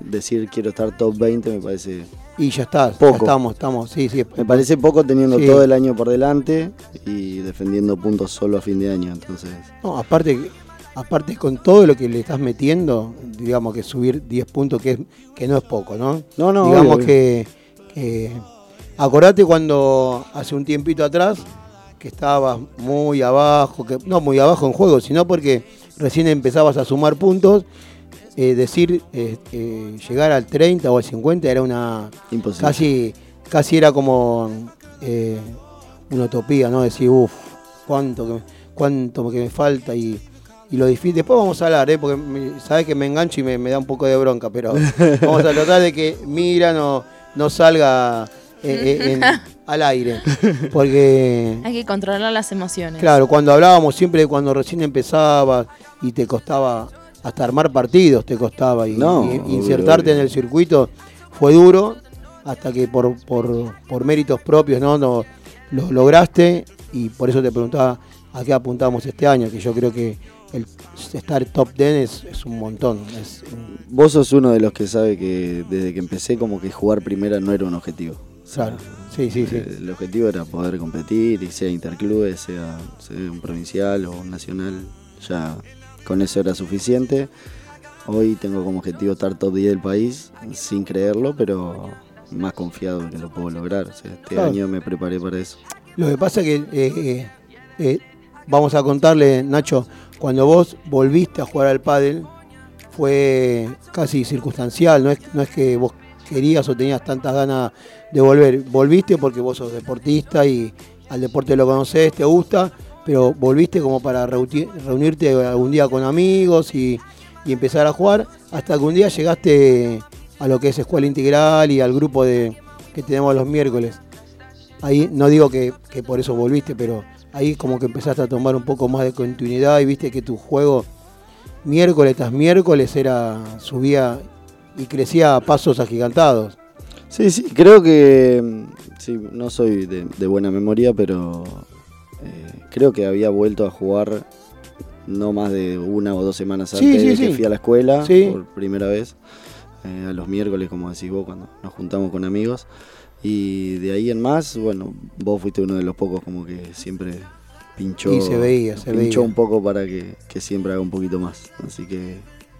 decir quiero estar top 20 me parece... Y ya estás, Poco. ya estamos, estamos, sí, sí. Me parece poco teniendo Sí. todo el año por delante y defendiendo puntos solo a fin de año, entonces... No, aparte, aparte con todo lo que le estás metiendo, digamos que subir 10 puntos, que, que no es poco, ¿no? No, no, digamos obvio, que, que- Acordate cuando hace un tiempito atrás que estabas muy abajo, que no muy abajo en juego, sino porque recién empezabas a sumar puntos, eh, decir eh, eh, llegar al 30 o al 50 era una Imposible. casi casi era como eh, una utopía, ¿no? Decir, uff, cuánto que, me- cuánto que me falta y, y lo difícil. Después vamos a hablar, ¿eh? porque me- sabes que me engancho y me, me da un poco de bronca, pero vamos a tratar de que Mira no, no salga eh, eh, en- al aire. Porque, Hay que controlar las emociones. claro, cuando hablábamos siempre cuando recién empezabas y te costaba hasta armar partidos, te costaba y, No, y obvio, insertarte obvio. en el circuito fue duro hasta que por, por, por méritos propios no, no lo lograste y por eso te preguntaba a qué apuntamos este año, que yo creo que el estar top 10 es, es un montón. es un- Vos sos uno de los que sabe que desde que empecé como que jugar primera no era un objetivo. claro, sí, sí, sí. Eh, El objetivo era poder competir, y sea interclubes, sea, sea un provincial o un nacional, ya con eso era suficiente. Hoy tengo como objetivo estar top 10 del país, sin creerlo, pero más confiado que lo puedo lograr. O sea, este Claro. año me preparé para eso. Lo que pasa es que, eh, eh, eh, vamos a contarle, Nacho, cuando vos volviste a jugar al pádel, fue casi circunstancial, no es, no es que vos querías o tenías tantas ganas de volver. Volviste porque vos sos deportista y al deporte lo conocés, te gusta, pero volviste como para reunirte algún día con amigos y, empezar a jugar, hasta que un día llegaste a lo que es Escuela Integral y al grupo de, que tenemos los miércoles ahí no digo que, por eso volviste, pero ahí como que empezaste a tomar un poco más de continuidad y viste que tu juego miércoles tras miércoles era subía y crecía a pasos agigantados. Sí, sí, creo que. mm, Sí, no soy de, de buena memoria, pero. eh, creo que había vuelto a jugar no más de una o dos semanas antes sí, de que sí. fui a la escuela por primera vez. eh, a los miércoles, como decís vos, cuando nos juntamos con amigos. Y de ahí en más, bueno, vos fuiste uno de los pocos como que siempre pinchó. Y se veía, se pinchó veía. un poco para que, que siempre haga un poquito más. Así que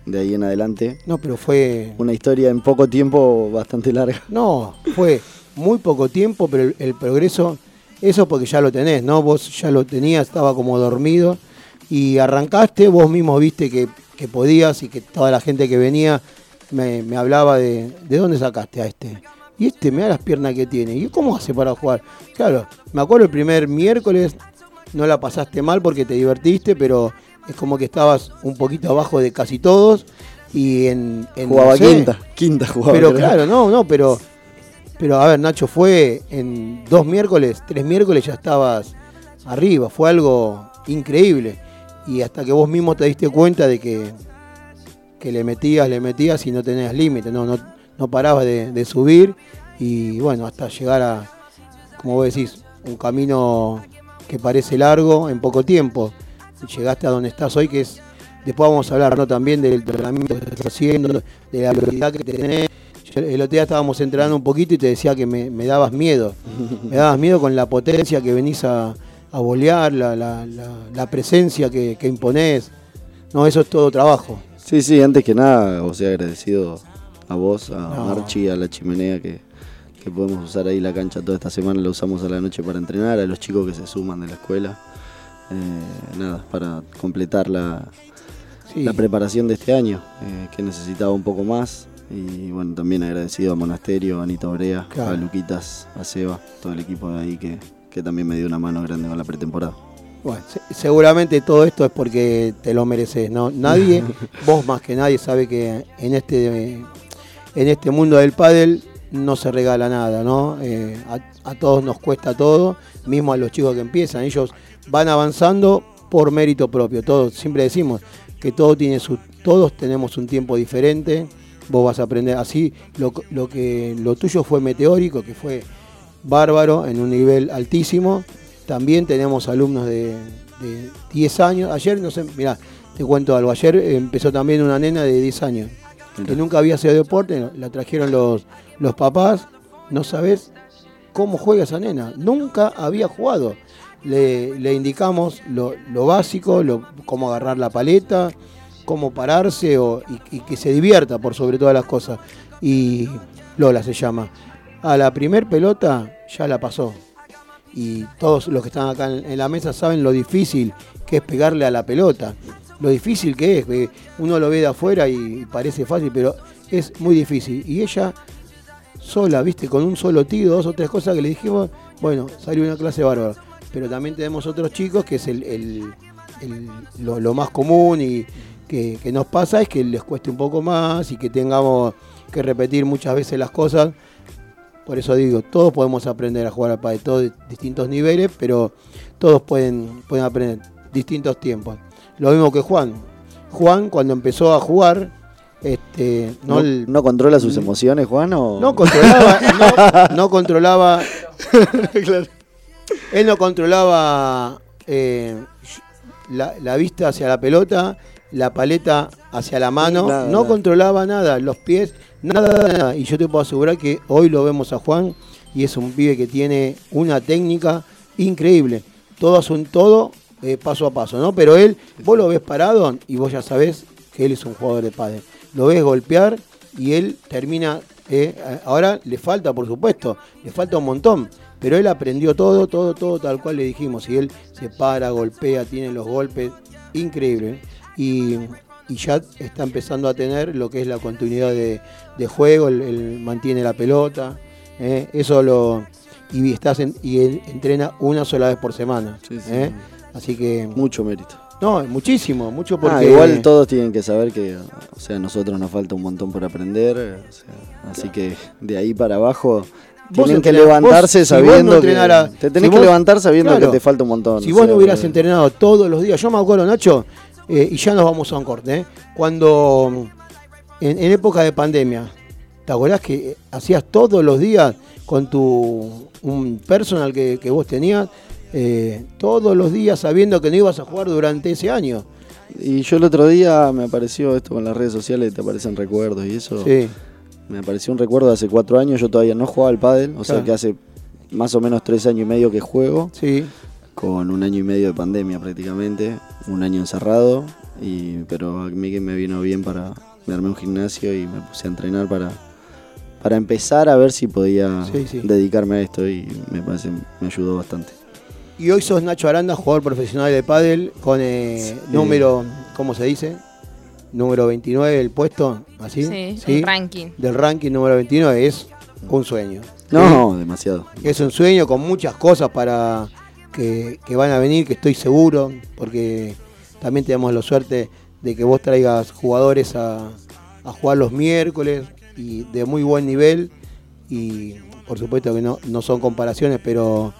de ahí en adelante. No, pero fue Una historia en poco tiempo bastante larga. no, fue muy poco tiempo, pero el, el progreso Eso porque ya lo tenés, ¿no? Vos ya lo tenías, estaba como dormido y arrancaste, vos mismo viste que, que podías y que toda la gente que venía me, me hablaba de, ¿de dónde sacaste a este? Y este, me da las piernas que tiene. ¿Y cómo hace para jugar? Claro, me acuerdo el primer miércoles, no la pasaste mal porque te divertiste, pero es como que estabas un poquito abajo de casi todos. Y en. en Jugaba no sé, quinta, quinta jugaba. Pero claro, no, no, pero. Pero a ver, Nacho, fue en dos miércoles, tres miércoles ya estabas arriba. Fue algo increíble. Y hasta que vos mismo te diste cuenta de que, que le metías, le metías y no tenías límite, no, no, no parabas de, subir. Y bueno, hasta llegar a, como vos decís, un camino que parece largo en poco tiempo. Llegaste a donde estás hoy, que es. Después vamos a hablar ¿no? también del entrenamiento que estás haciendo, de la habilidad que tenés. El otro día estábamos entrenando un poquito y te decía que me, me dabas miedo. Me dabas miedo con la potencia que venís a, a bolear, la, la- la- la presencia que, que imponés. No, eso es todo trabajo. Sí, sí, antes que nada, o sea, agradecido a vos, a No. Marchi, a la chimenea que, que podemos usar ahí la cancha toda esta semana, la usamos a la noche para entrenar, a los chicos que se suman de la escuela. Eh, nada, para completar la, Sí. la preparación de este año, eh, que necesitaba un poco más. Y bueno, también agradecido a Monasterio, a Anita Obrea, Claro. a Luquitas, a Seba, todo el equipo de ahí que, que también me dio una mano grande con la pretemporada. Bueno, se- seguramente todo esto es porque te lo mereces, ¿no? Nadie, vos más que nadie, sabe que en este, en este mundo del pádel no se regala nada, ¿no? Eh, a, a todos nos cuesta todo, mismo a los chicos que empiezan, ellos van avanzando por mérito propio, todos, siempre decimos que todo tiene su, todos tenemos un tiempo diferente, vos vas a aprender así, lo, lo que lo tuyo fue meteórico, que fue bárbaro, en un nivel altísimo. También tenemos alumnos de, de 10 años. Ayer, no sé, mira, te cuento algo. Ayer empezó también una nena de 10 años que nunca había sido deporte, la trajeron los, los papás. No sabes cómo juega esa nena. Nunca había jugado. Le, le indicamos lo, lo básico, lo, cómo agarrar la paleta, cómo pararse o- y, que se divierta por sobre todas las cosas. Y Lola se llama. A la primer pelota ya la pasó. Y todos los que están acá en, la mesa saben lo difícil que es pegarle a la pelota. Lo difícil que es. Uno lo ve de afuera y parece fácil, pero es muy difícil. Y ella sola, viste, con un solo tiro, dos o tres cosas que le dijimos, bueno, salió una clase bárbara. Pero también tenemos otros chicos que es el, lo más común y que, que nos pasa es que les cueste un poco más y que tengamos que repetir muchas veces las cosas. Por eso digo, todos podemos aprender a jugar al pádel, todos distintos niveles, pero todos pueden, pueden aprender distintos tiempos. Lo mismo que Juan. Juan cuando empezó a jugar, este, no, ¿No, el- no controla sus emociones, Juan? O... no controlaba, no, no controlaba. Él no controlaba eh, la, la vista hacia la pelota, la paleta hacia la mano, Nada, no nada. controlaba nada, los pies, nada, nada. Y yo te puedo asegurar que hoy lo vemos a Juan y es un pibe que tiene una técnica increíble. Todo hace un todo eh, paso a paso, ¿no? Pero él, vos lo ves parado y vos ya sabés que él es un jugador de pádel. Lo ves golpear y él termina. eh, ahora le falta, por supuesto, le falta un montón. Pero él aprendió todo, todo, todo tal cual le dijimos. Y él se para, golpea, tiene los golpes. Increíble. Y, y ya está empezando a tener lo que es la continuidad de, de juego. Él, él mantiene la pelota. eh, eso lo. Y, estás en- y él entrena una sola vez por semana. Sí, sí. eh. Así que. Mucho mérito. No, muchísimo, mucho porque. Ah, igual todos tienen que saber que, o sea, a nosotros nos falta un montón por aprender, o sea, así que de ahí para abajo tienen que entrenás- levantarse vos, si vos sabiendo no entrenara- que te tenés si que levantar sabiendo claro, que te falta un montón. Si o vos sea, no hubieras porque- entrenado todos los días, yo me acuerdo, Nacho, eh, y ya nos vamos a un corte, ¿eh? cuando en, en época de pandemia, ¿te acordás que hacías todos los días con tu un personal que, que vos tenías, eh, todos los días sabiendo que no ibas a jugar durante ese año? Y yo el otro día me apareció esto con las redes sociales, te aparecen recuerdos y eso. Sí, Me apareció un recuerdo de hace cuatro años, yo todavía no jugaba al pádel, o sea que hace más o menos tres años y medio que juego, sí. Con un año y medio de pandemia prácticamente, un año encerrado, y, pero a mí que me vino bien para, me armé un gimnasio y me puse a entrenar para, para empezar a ver si podía Sí, sí. dedicarme a esto y me parece me ayudó bastante. Y hoy sos Nacho Aranda, jugador profesional de pádel, con eh, número, ¿cómo se dice? Número 29 del puesto, ¿así? Sí, el ranking. Del ranking número 29 es un sueño. No, demasiado. Es un sueño con muchas cosas para que, van a venir, que estoy seguro, porque también tenemos la suerte de que vos traigas jugadores a, a jugar los miércoles y de muy buen nivel. Y por supuesto que no, no son comparaciones, pero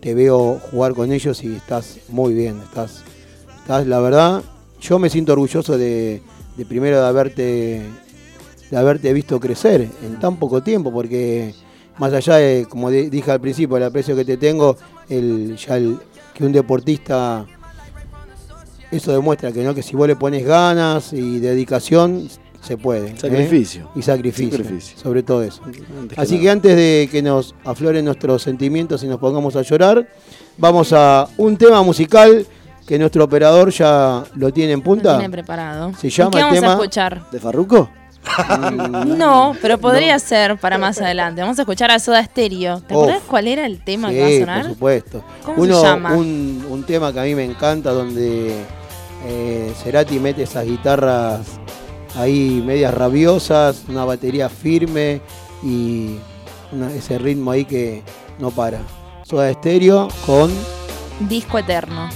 te veo jugar con ellos y estás muy bien. Estás, estás la verdad, yo me siento orgulloso de, de primero de haberte, de haberte visto crecer en tan poco tiempo, porque más allá de, como di- dije al principio, el aprecio que te tengo, el, ya el, que un deportista, eso demuestra que no, que si vos le pones ganas y dedicación, se puede. ¿eh? Sacrificio. Y sacrificio, Sacrificio. sobre todo eso. Antes Así que antes de que nos afloren nuestros sentimientos y nos pongamos a llorar, vamos a un tema musical que nuestro operador ya lo tiene en Lo punta. tiene preparado. Se ¿Y llama qué el vamos tema- a escuchar? ¿De Farruco? No, pero podría ser para más adelante. Vamos a escuchar a Soda Stereo. ¿Te acuerdas cuál era el tema Sí, que va a por sonar? supuesto. ¿Cómo Uno, se llama? Un, un tema que a mí me encanta donde eh, Cerati mete esas guitarras ahí medias rabiosas, una batería firme y una- ese ritmo ahí que no para. Soda Stereo con Disco Eterno.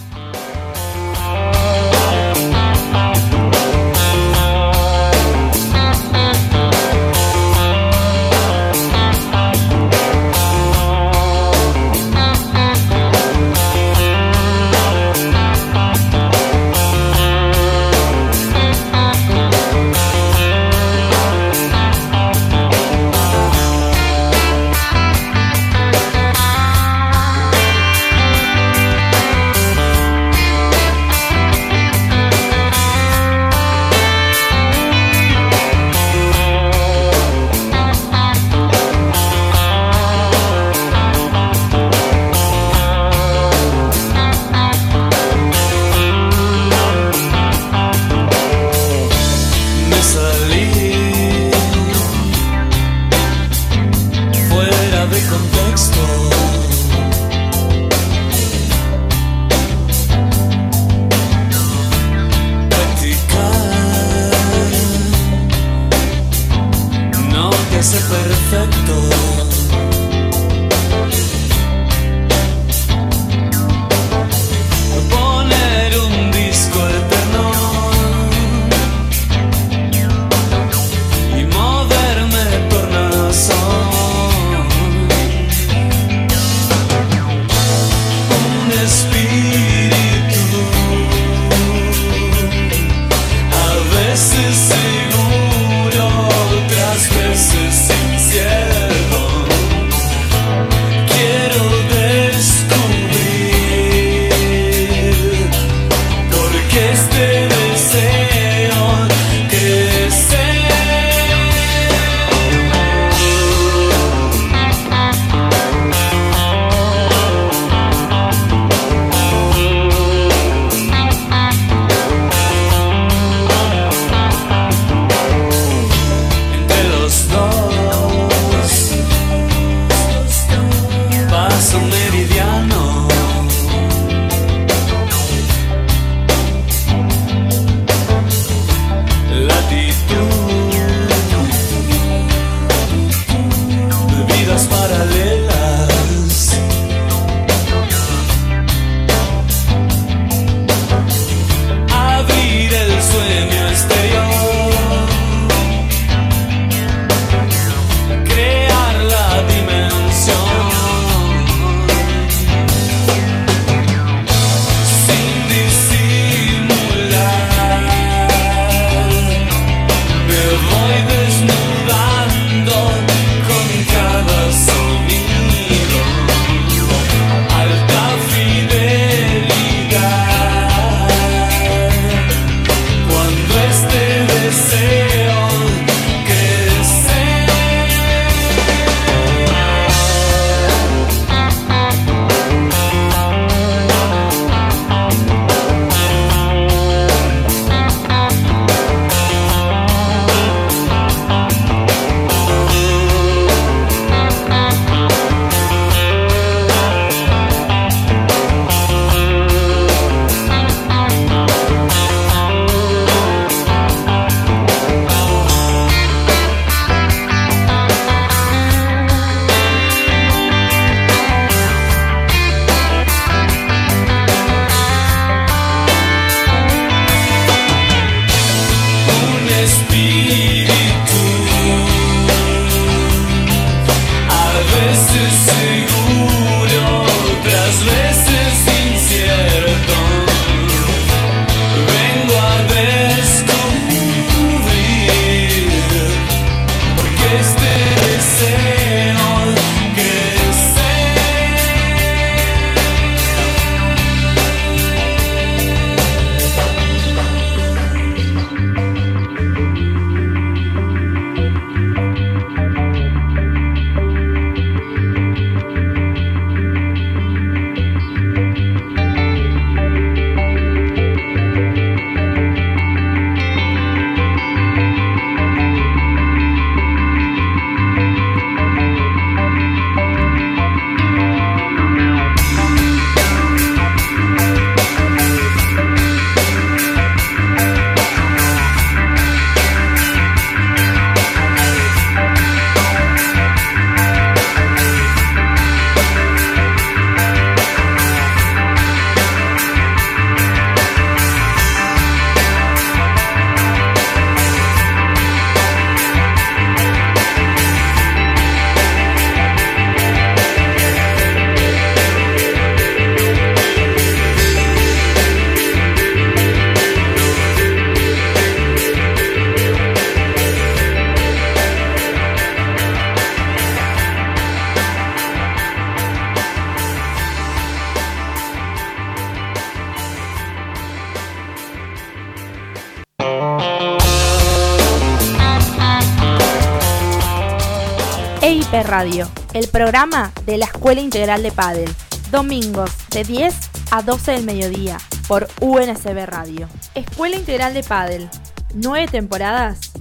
Radio, el programa de la Escuela Integral de Padel. Domingos de 10 a 12 del mediodía por UNSB Radio. Escuela Integral de Padel. Nueve temporadas.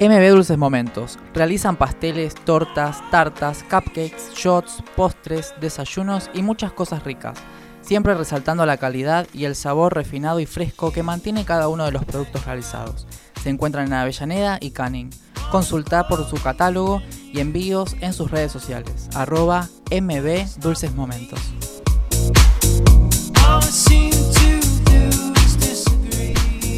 MB Dulces Momentos. Realizan pasteles, tortas, tartas, cupcakes, shots, postres, desayunos y muchas cosas ricas. Siempre resaltando la calidad y el sabor refinado y fresco que mantiene cada uno de los productos realizados. Se encuentran en Avellaneda y Canning. Consulta por su catálogo y envíos en sus redes sociales. Arroba MB Dulces Momentos.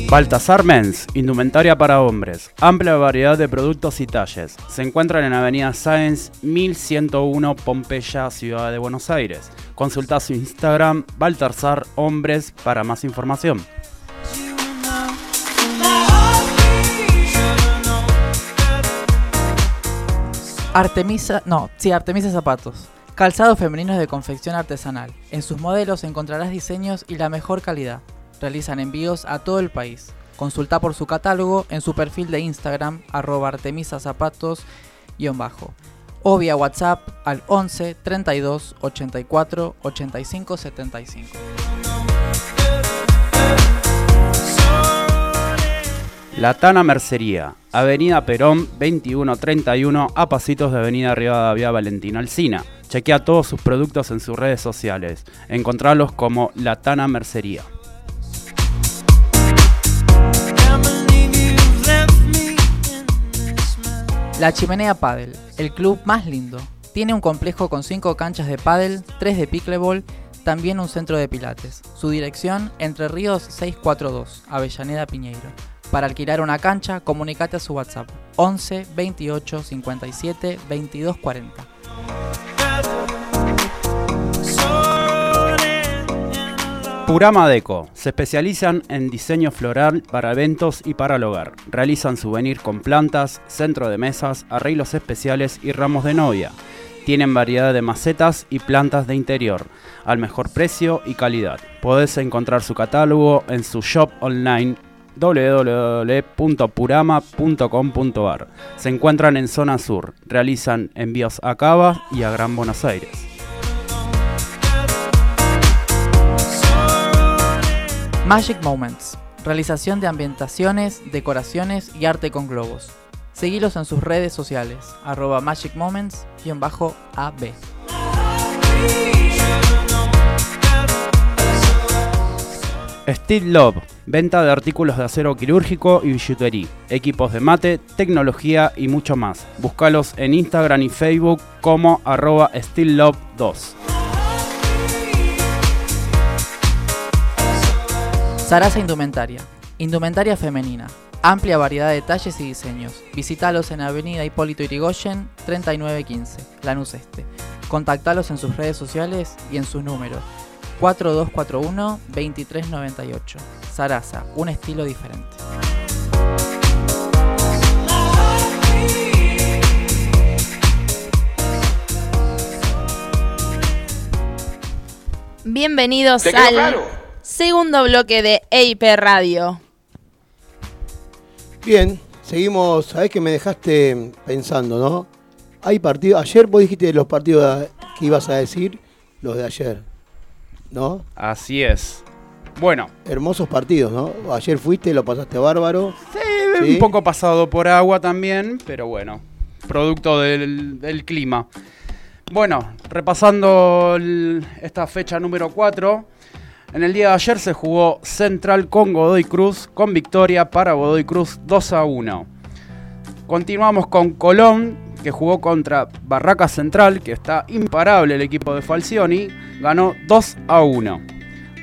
Baltasar Men's, indumentaria para hombres, amplia variedad de productos y talles. Se encuentran en Avenida Sáenz 1101 Pompeya, Ciudad de Buenos Aires. Consulta su Instagram Baltasar Hombres para más información. Artemisa, no, sí, Artemisa Zapatos. Calzados femeninos de confección artesanal. En sus modelos encontrarás diseños y la mejor calidad. Realizan envíos a todo el país. Consulta por su catálogo en su perfil de Instagram, arroba Artemisa Zapatos, bajo. O vía WhatsApp al 11 32 84 85 75. La Tana Mercería, Avenida Perón 2131, a pasitos de Avenida Rivadavia Valentina Alcina. Chequea todos sus productos en sus redes sociales. Encontrarlos como La Tana Mercería. La Chimenea Paddle, el club más lindo. Tiene un complejo con 5 canchas de paddle, 3 de pickleball, también un centro de pilates. Su dirección, Entre Ríos 642, Avellaneda Piñeiro. Para alquilar una cancha, comunicate a su WhatsApp 11 28 57 22 40. Purama Deco. Se especializan en diseño floral para eventos y para el hogar. Realizan souvenir con plantas, centro de mesas, arreglos especiales y ramos de novia. Tienen variedad de macetas y plantas de interior, al mejor precio y calidad. Podés encontrar su catálogo en su shop online www.purama.com.ar. Se encuentran en zona sur, realizan envíos a Cava y a Gran Buenos Aires. Magic Moments. Realización de ambientaciones, decoraciones y arte con globos. Seguilos en sus redes sociales, arroba Magic Steel Love, venta de artículos de acero quirúrgico y billutería, equipos de mate, tecnología y mucho más. Búscalos en Instagram y Facebook como arroba Love 2 Sarasa Indumentaria. Indumentaria femenina. Amplia variedad de talles y diseños. Visítalos en Avenida Hipólito Yrigoyen 3915, Lanús Este. Contactalos en sus redes sociales y en sus números 4241-2398. Sarasa, un estilo diferente. Bienvenidos al segundo bloque de EIP Radio. Bien, seguimos. Sabés que me dejaste pensando, ¿no? Hay partidos. Ayer vos dijiste los partidos que ibas a decir, los de ayer, ¿no? Así es. Bueno. Hermosos partidos, ¿no? Ayer fuiste, lo pasaste bárbaro. Sí, un poco pasado por agua también, pero bueno, producto del, clima. Bueno, repasando esta fecha número 4, en el día de ayer se jugó Central con Godoy Cruz, con victoria para Godoy Cruz 2 a 1. Continuamos con Colón, que jugó contra Barraca Central, que está imparable el equipo de Falcioni, ganó 2 a 1.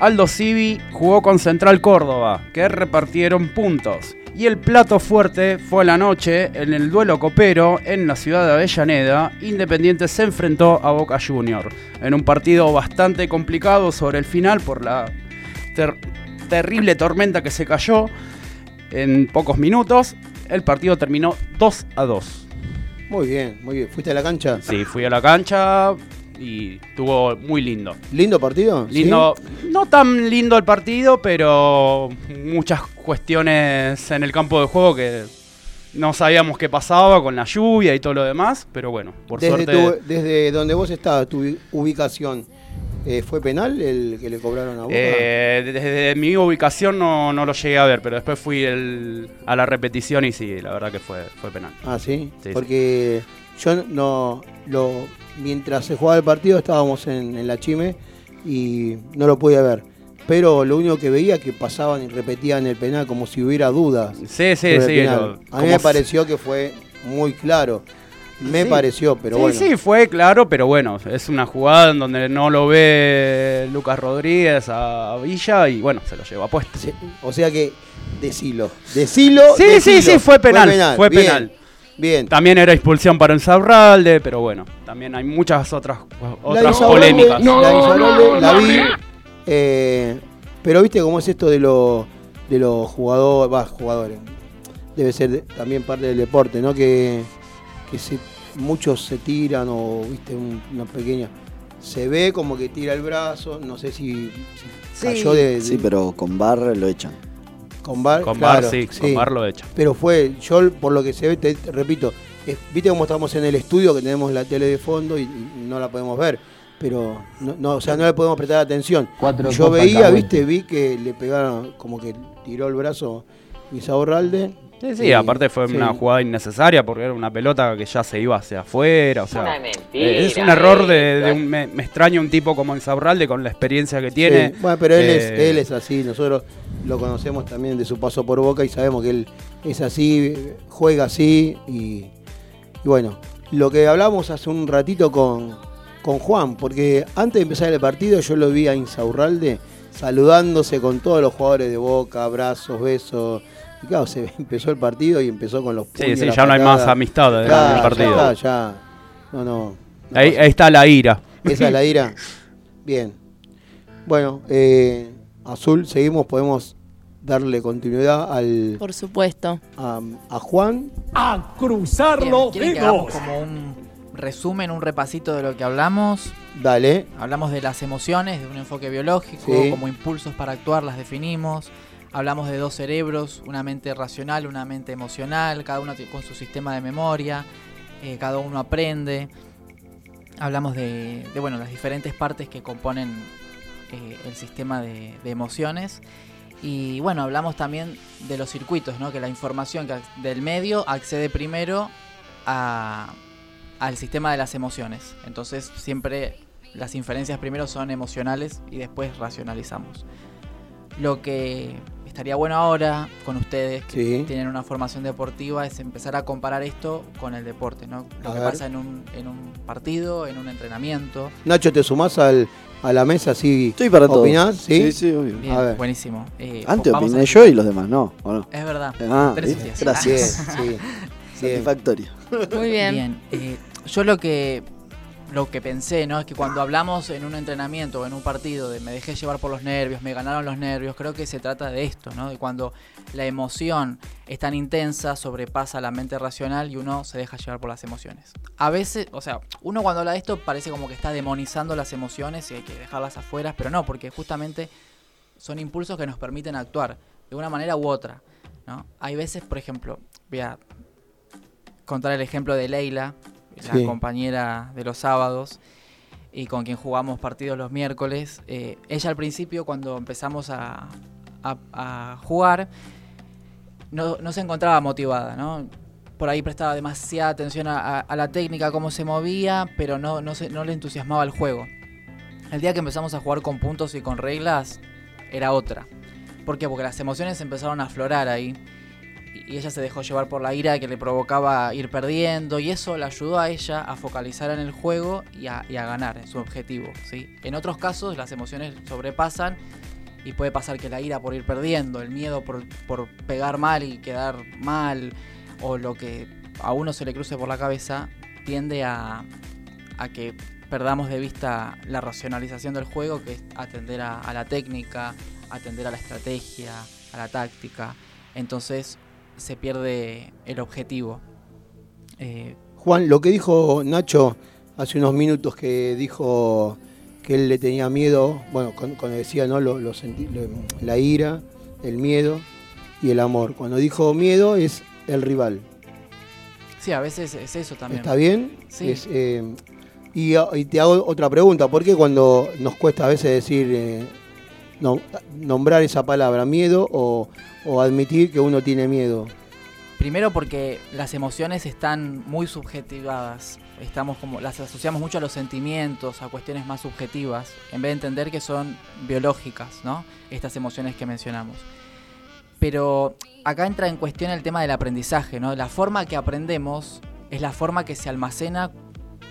Aldo Civi jugó con Central Córdoba, que repartieron puntos. Y el plato fuerte fue la noche en el duelo copero en la ciudad de Avellaneda. Independiente se enfrentó a Boca Junior en un partido bastante complicado sobre el final por la terrible tormenta que se cayó en pocos minutos. El partido terminó 2 a 2. Muy bien, muy bien. ¿Fuiste a la cancha? Sí, fui a la cancha y estuvo muy lindo. ¿Lindo partido? ¿Sí? Lindo, no tan lindo el partido, pero muchas cuestiones en el campo de juego que no sabíamos qué pasaba con la lluvia y todo lo demás, pero bueno, por Desde, suerte. tu- desde donde vos estabas, tu ubi- ubicación, eh, ¿fue penal el que le cobraron a Boca? Eh, desde mi ubicación no, no lo llegué a ver, pero después fui el- a la repetición y sí, la verdad que fue, fue penal. Ah, ¿sí? Sí, sí. Porque yo no lo mientras se jugaba el partido estábamos en, en la Chime y no lo pude ver. Pero lo único que veía que pasaban y repetían el penal como si hubiera dudas. Sí, sí, sí. lo- a mí me pareció que fue muy claro. Me Sí. pareció, pero sí, bueno. sí, fue claro, pero bueno, es una jugada en donde no lo ve Lucas Rodríguez a Villa y bueno, se lo lleva puesto. Sí, O sea que, decilo. Decilo. Sí, decilo. sí, sí, fue penal, fue bien, penal. Bien. También era expulsión para Insaurralde, pero bueno, también hay muchas otras, otras polémicas. la Insaurralde la vi. eh, pero viste cómo es esto de los de los jugadores, va, jugadores. Debe ser de- también parte del deporte, ¿no? Que, que se- muchos se tiran o viste un- una pequeña. Se ve como que tira el brazo, no sé si, si cayó de, de- Sí, pero con barra lo echan. con bar, Con Bar, sí, con Bar lo echa. Pero fue, yo por lo que se ve, te, te repito, es- viste cómo estamos en el estudio, que tenemos la tele de fondo y, y no la podemos ver. Pero, no, no, o sea, no le podemos prestar atención. Cuatro yo veía, viste, vi que le pegaron, como que tiró el brazo Isaurralde. Sí, sí, Y- aparte fue sí. una jugada innecesaria porque era una pelota que ya se iba hacia afuera. O sea, Una mentira, eh, es un error de, de un, me, me extraña un tipo como Insaurralde con la experiencia que tiene. Sí, Bueno, pero él, es, Eh, él es así, nosotros lo conocemos también de su paso por Boca y sabemos que él es así, juega así y, y bueno, lo que hablamos hace un ratito con, con Juan, porque antes de empezar el partido yo lo vi a Insaurralde saludándose con todos los jugadores de Boca, abrazos, besos. Y claro, se empezó el partido y empezó con los Sí, puños, sí, ya no hay más amistad Claro, el partido. Ya. No, no. no Ahí, está la ira. esa es la ira. Bien. Bueno, eh, Azul, seguimos, podemos darle continuidad al, Por supuesto. a, a Juan. a cruzar los ¿Quieren que hagamos dedos. como un resumen, un repasito de lo que hablamos? Dale. Hablamos de las emociones, de un enfoque biológico, Sí. como impulsos para actuar, las definimos. Hablamos de dos cerebros, una mente racional, una mente emocional, cada uno con su sistema de memoria, eh, cada uno aprende. Hablamos de, bueno, las diferentes partes que componen eh, el sistema de, emociones. Y bueno, hablamos también de los circuitos, ¿no? que la información del medio accede primero a, al sistema de las emociones. Entonces siempre las inferencias primero son emocionales y después racionalizamos. Lo que estaría bueno ahora con ustedes que Sí. tienen una formación deportiva es empezar a comparar esto con el deporte, ¿no? Lo A que ver. pasa en un, en un partido, en un entrenamiento. Nacho, ¿te sumás al, a la mesa así? Estoy para todo. ¿Opinás? Sí. Sí, sí, obvio. Bien, A ver. buenísimo. Eh, Antes a opiné yo y los demás no, ¿o no? Es verdad. Ah, Gracias. sí. Satisfactorio. Muy bien. Bien, eh, yo lo que lo que pensé, ¿no? Es que cuando hablamos en un entrenamiento o en un partido de me dejé llevar por los nervios, me ganaron los nervios, creo que se trata de esto, ¿no? De cuando la emoción es tan intensa, sobrepasa la mente racional y uno se deja llevar por las emociones. A veces, o sea, uno cuando habla de esto parece como que está demonizando las emociones y hay que dejarlas afuera, pero no, porque justamente son impulsos que nos permiten actuar de una manera u otra, ¿no? Hay veces, por ejemplo, voy a contar el ejemplo de Leila, la Sí. compañera de los sábados y con quien jugamos partidos los miércoles. Eh, ella al principio, cuando empezamos a, a- a jugar, no, no se encontraba motivada, ¿no? Por ahí prestaba demasiada atención a, a- a la técnica, cómo se movía, pero no, no, se- no le entusiasmaba el juego. El día que empezamos a jugar con puntos y con reglas, era otra. ¿Por qué? Porque las emociones empezaron a aflorar ahí. Y ella se dejó llevar por la ira que le provocaba ir perdiendo. Y eso le ayudó a ella a focalizar en el juego y a, y a ganar en su objetivo. ¿sí? En otros casos las emociones sobrepasan y puede pasar que la ira por ir perdiendo, el miedo por, pegar mal y quedar mal, o lo que a uno se le cruce por la cabeza, tiende a, a que perdamos de vista la racionalización del juego, que es atender a la técnica, atender a la estrategia, a la táctica. Entonces se pierde el objetivo. Eh, Juan, lo que dijo Nacho hace unos minutos que dijo que él le tenía miedo, bueno, cuando decía, ¿no? Lo, lo la ira, el miedo y el amor. Cuando dijo miedo es el rival. Sí, a veces es eso también. ¿Está bien? Sí. Eh, y, te hago otra pregunta, ¿por qué cuando nos cuesta a veces decir, eh, nombrar esa palabra, miedo o, o admitir que uno tiene miedo? Primero porque las emociones están muy subjetivadas. Estamos como las asociamos mucho a los sentimientos, a cuestiones más subjetivas, en vez de entender que son biológicas, ¿no? Estas emociones que mencionamos. Pero acá entra en cuestión el tema del aprendizaje, ¿no? La forma que aprendemos es la forma que se almacena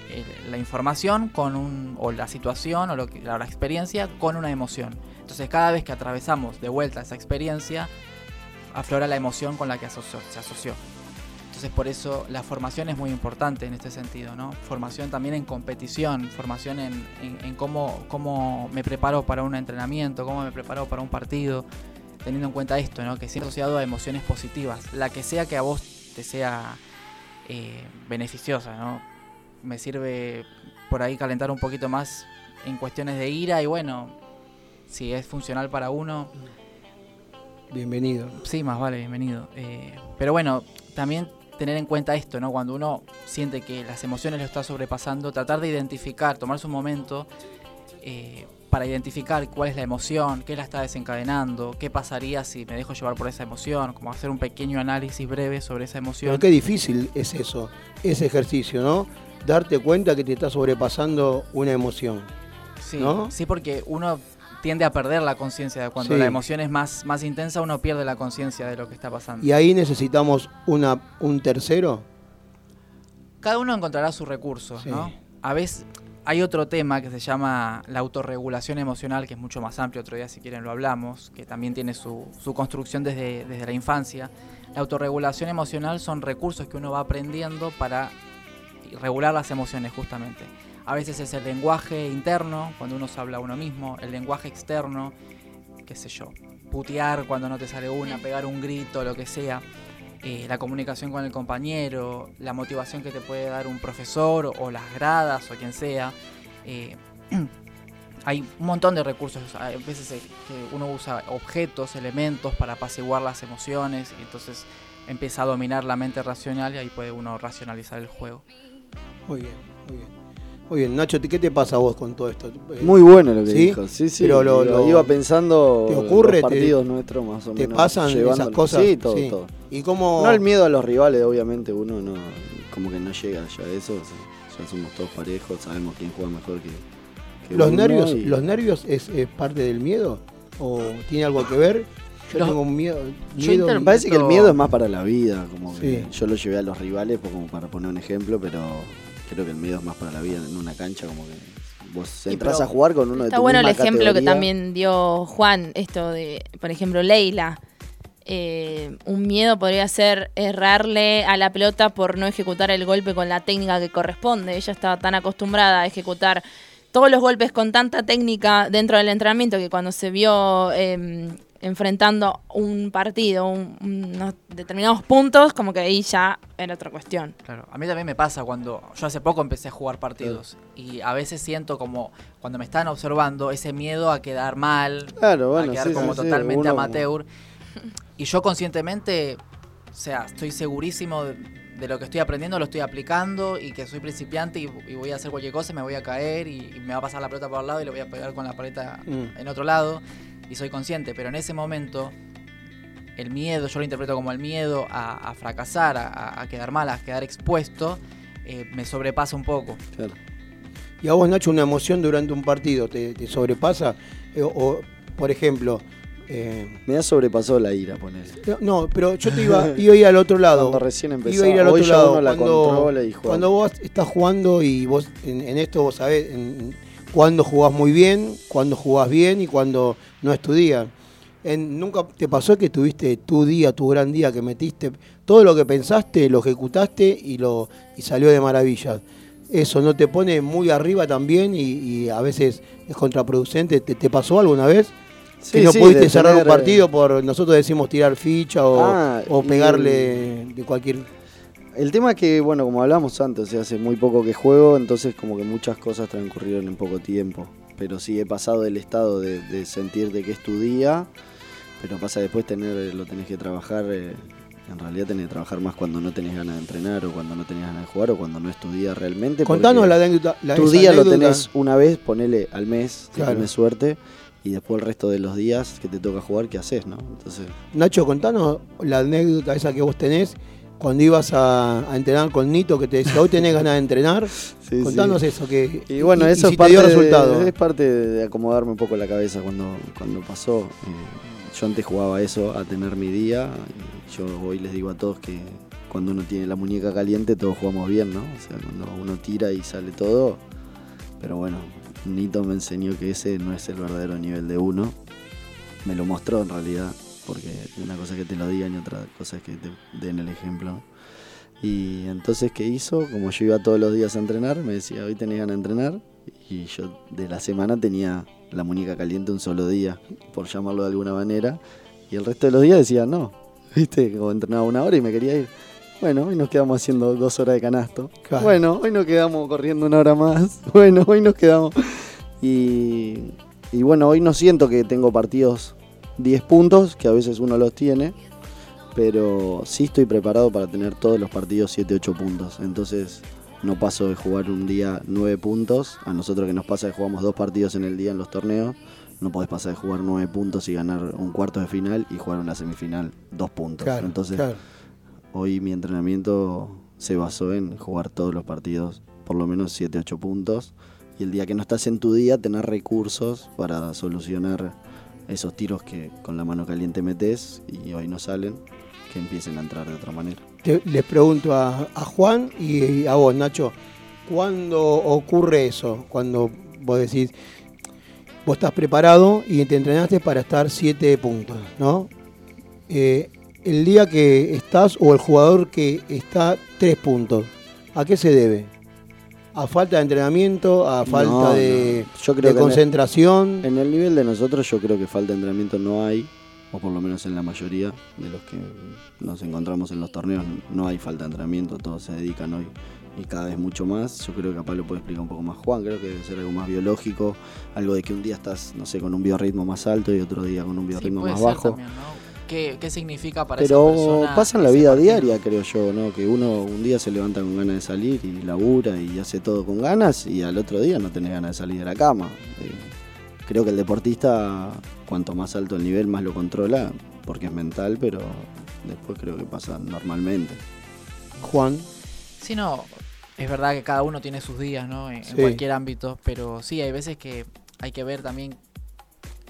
eh, la información con un, o la situación o lo que, la experiencia con una emoción. Entonces cada vez que atravesamos de vuelta esa experiencia, aflora la emoción con la que se asoció. Entonces por eso la formación es muy importante en este sentido, ¿no? Formación también en competición, formación en, cómo, cómo, me preparo para un entrenamiento, cómo me preparo para un partido, teniendo en cuenta esto, ¿no? Que sea asociado a emociones positivas, la que sea que a vos te sea eh, beneficiosa, ¿no? Me sirve por ahí calentar un poquito más en cuestiones de ira y bueno, si es funcional para uno, Bienvenido. Sí, más vale, bienvenido. Eh, pero bueno, también tener en cuenta esto, ¿no? Cuando uno siente que las emociones lo está sobrepasando, tratar de identificar, tomarse un momento eh, para identificar cuál es la emoción, qué la está desencadenando, qué pasaría si me dejo llevar por esa emoción, como hacer un pequeño análisis breve sobre esa emoción. Pero qué difícil es eso, ese ejercicio, ¿no? Darte cuenta que te está sobrepasando una emoción. Sí, sí porque uno tiende a perder la conciencia. Cuando la emoción es más, más intensa, uno pierde la conciencia de lo que está pasando. ¿Y ahí necesitamos una, un tercero? Cada uno encontrará sus recursos, ¿no? A veces hay otro tema que se llama la autorregulación emocional, que es mucho más amplio, otro día si quieren lo hablamos, que también tiene su, su construcción desde, desde la infancia. La autorregulación emocional son recursos que uno va aprendiendo para regular las emociones justamente. A veces es el lenguaje interno, cuando uno se habla a uno mismo, el lenguaje externo, qué sé yo, putear cuando no te sale una, pegar un grito, lo que sea. Eh, la comunicación con el compañero, la motivación que te puede dar un profesor o, las gradas o quien sea. Eh, hay un montón de recursos. A veces que uno usa objetos, elementos para apaciguar las emociones y entonces empieza a dominar la mente racional y ahí puede uno racionalizar el juego. Muy bien, muy bien. Muy bien, Nacho, ¿qué te pasa a vos con todo esto? Eh, Muy bueno lo que dijo. Sí, sí. Pero lo, iba pensando. ¿Te ocurre? Los partidos nuestros más o menos. ¿Te pasan esas cosas? Sí, todo, todo. ¿Y cómo... No el miedo a los rivales, obviamente, uno no, como que no llega ya a eso. Ya somos todos parejos, sabemos quién juega mejor que. ¿Los, nervios, ¿Los nervios es, parte del miedo? ¿O tiene algo que ver? Yo tengo un miedo. miedo me parece que el miedo es más para la vida. Como que yo lo llevé a los rivales, pues, como para poner un ejemplo, pero creo que el miedo es más para la vida en una cancha, como que vos entras a jugar con uno de Está bueno el ejemplo que también dio Juan, esto de, por ejemplo, Leila. Eh, un miedo podría ser errarle a la pelota por no ejecutar el golpe con la técnica que corresponde. Ella estaba tan acostumbrada a ejecutar todos los golpes con tanta técnica dentro del entrenamiento que cuando se vio em, enfrentando un partido, unos determinados puntos, como que ahí ya era otra cuestión. Claro, a mí también me pasa cuando yo hace poco empecé a jugar partidos y a veces siento como cuando me están observando ese miedo a quedar mal, claro, a quedar como totalmente amateur. Y yo conscientemente, o sea, estoy segurísimo de, lo que estoy aprendiendo, lo estoy aplicando y que soy principiante y, voy a hacer cualquier cosa, me voy a caer y, me va a pasar la pelota por al lado y le voy a pegar con la paleta mm. en otro lado y soy consciente, pero en ese momento el miedo, yo lo interpreto como el miedo a, fracasar, a, quedar mal, a quedar expuesto, eh, me sobrepasa un poco. ¿Y a vos, Nacho, una emoción durante un partido te, sobrepasa? Eh, o, por ejemplo... Eh, me ha sobrepasado la ira, poner. No, pero yo te iba, iba a ir al otro lado. Cuando recién empezó. Iba a ir al otro lado. cuando, cuando vos estás jugando y vos en, esto vos sabés cuando jugás muy bien, cuando jugás bien y cuando no es tu día. ¿Nunca te pasó que tuviste tu día, tu gran día, que metiste todo lo que pensaste, lo ejecutaste y, lo, y salió de maravilla? Eso no te pone muy arriba también y, a veces es contraproducente. ¿Te, pasó alguna vez? que no pudiste cerrar un partido por, nosotros decimos tirar ficha o, ah, pegarle de cualquier El tema es que, bueno, como hablamos antes, o sea, hace muy poco que juego, entonces como que muchas cosas transcurrieron en poco tiempo. Pero sí he pasado del estado de, de sentirte que es tu día, pero pasa después tener, lo tenés que trabajar, eh, en realidad tenés que trabajar más cuando no tenés ganas de entrenar o cuando no tenés ganas de jugar o cuando no es tu día realmente. Contanos la anécdota. la- Tu día lo tenés una vez, ponele al mes, si Claro. tenés suerte, y después el resto de los días que te toca jugar, ¿qué haces, no? Entonces, Nacho, contanos la anécdota esa que vos tenés cuando ibas a, a entrenar con Nito, que te decía, hoy tenés ganas de entrenar. sí, contanos sí. eso. Que, Y bueno, eso si es parte, resultado. de, es parte de acomodarme un poco la cabeza cuando, cuando pasó. Eh, yo antes jugaba eso, a tener mi día. y yo hoy les digo a todos que cuando uno tiene la muñeca caliente todos jugamos bien, ¿no? O sea, cuando uno tira y sale todo. Pero bueno, Nito me enseñó que ese no es el verdadero nivel de uno. Me lo mostró en realidad, porque una cosa es que te lo digan y otra cosa es que te den el ejemplo. Y entonces, ¿qué hizo? Como yo iba todos los días a entrenar, me decía, hoy tenés ganas de entrenar. Y yo de la semana tenía la muñeca caliente un solo día, por llamarlo de alguna manera. Y el resto de los días decía, no. ¿Viste? Como entrenaba una hora y me quería ir. Bueno, hoy nos quedamos haciendo dos horas de canasto. Claro. Bueno, hoy nos quedamos corriendo una hora más. Bueno, hoy nos quedamos. Y, y bueno, hoy no siento que tengo partidos 10 puntos, que a veces uno los tiene pero sí estoy preparado para tener todos los partidos 7-8 puntos. Entonces no paso de jugar un día 9 puntos. A nosotros que nos pasa que jugamos dos partidos en el día en los torneos, no podés pasar de jugar 9 puntos y ganar un cuarto de final y jugar una semifinal 2 puntos. Claro, Entonces claro. hoy mi entrenamiento se basó en jugar todos los partidos por lo menos 7-8 puntos. Y el día que no estás en tu día, tener recursos para solucionar esos tiros que con la mano caliente metes y hoy no salen, que empiecen a entrar de otra manera. Te- les pregunto a, Juan y a vos, Nacho, ¿cuándo ocurre eso? Cuando vos decís, vos estás preparado y te entrenaste para estar 7 puntos, ¿no? Eh, el día que estás o el jugador que está 3 puntos, ¿a qué se debe? ¿A falta de entrenamiento? ¿A falta No, de, no. Yo creo de que en el- concentración? En el nivel de nosotros yo creo que falta de entrenamiento no hay, o por lo menos en la mayoría de los que nos encontramos en los torneos no hay falta de entrenamiento, todos se dedican hoy y cada vez mucho más. Yo creo que capaz lo puede explicar un poco más Juan, creo que debe ser algo más biológico, algo de que un día estás, no sé, con un biorritmo más alto y otro día con un Sí, biorritmo puede más ser bajo. también, ¿no? ¿Qué, qué significa para esa Pero persona pasa en la vida partido? diaria, creo yo, ¿no? Que uno un día se levanta con ganas de salir y labura y hace todo con ganas y al otro día no tenés ganas de salir de la cama. Eh, creo que el deportista, cuanto más alto el nivel, más lo controla, porque es mental, pero después creo que pasa normalmente. Juan, Sí, no, es verdad que cada uno tiene sus días, ¿no? En, cualquier ámbito, pero sí, hay veces que hay que ver también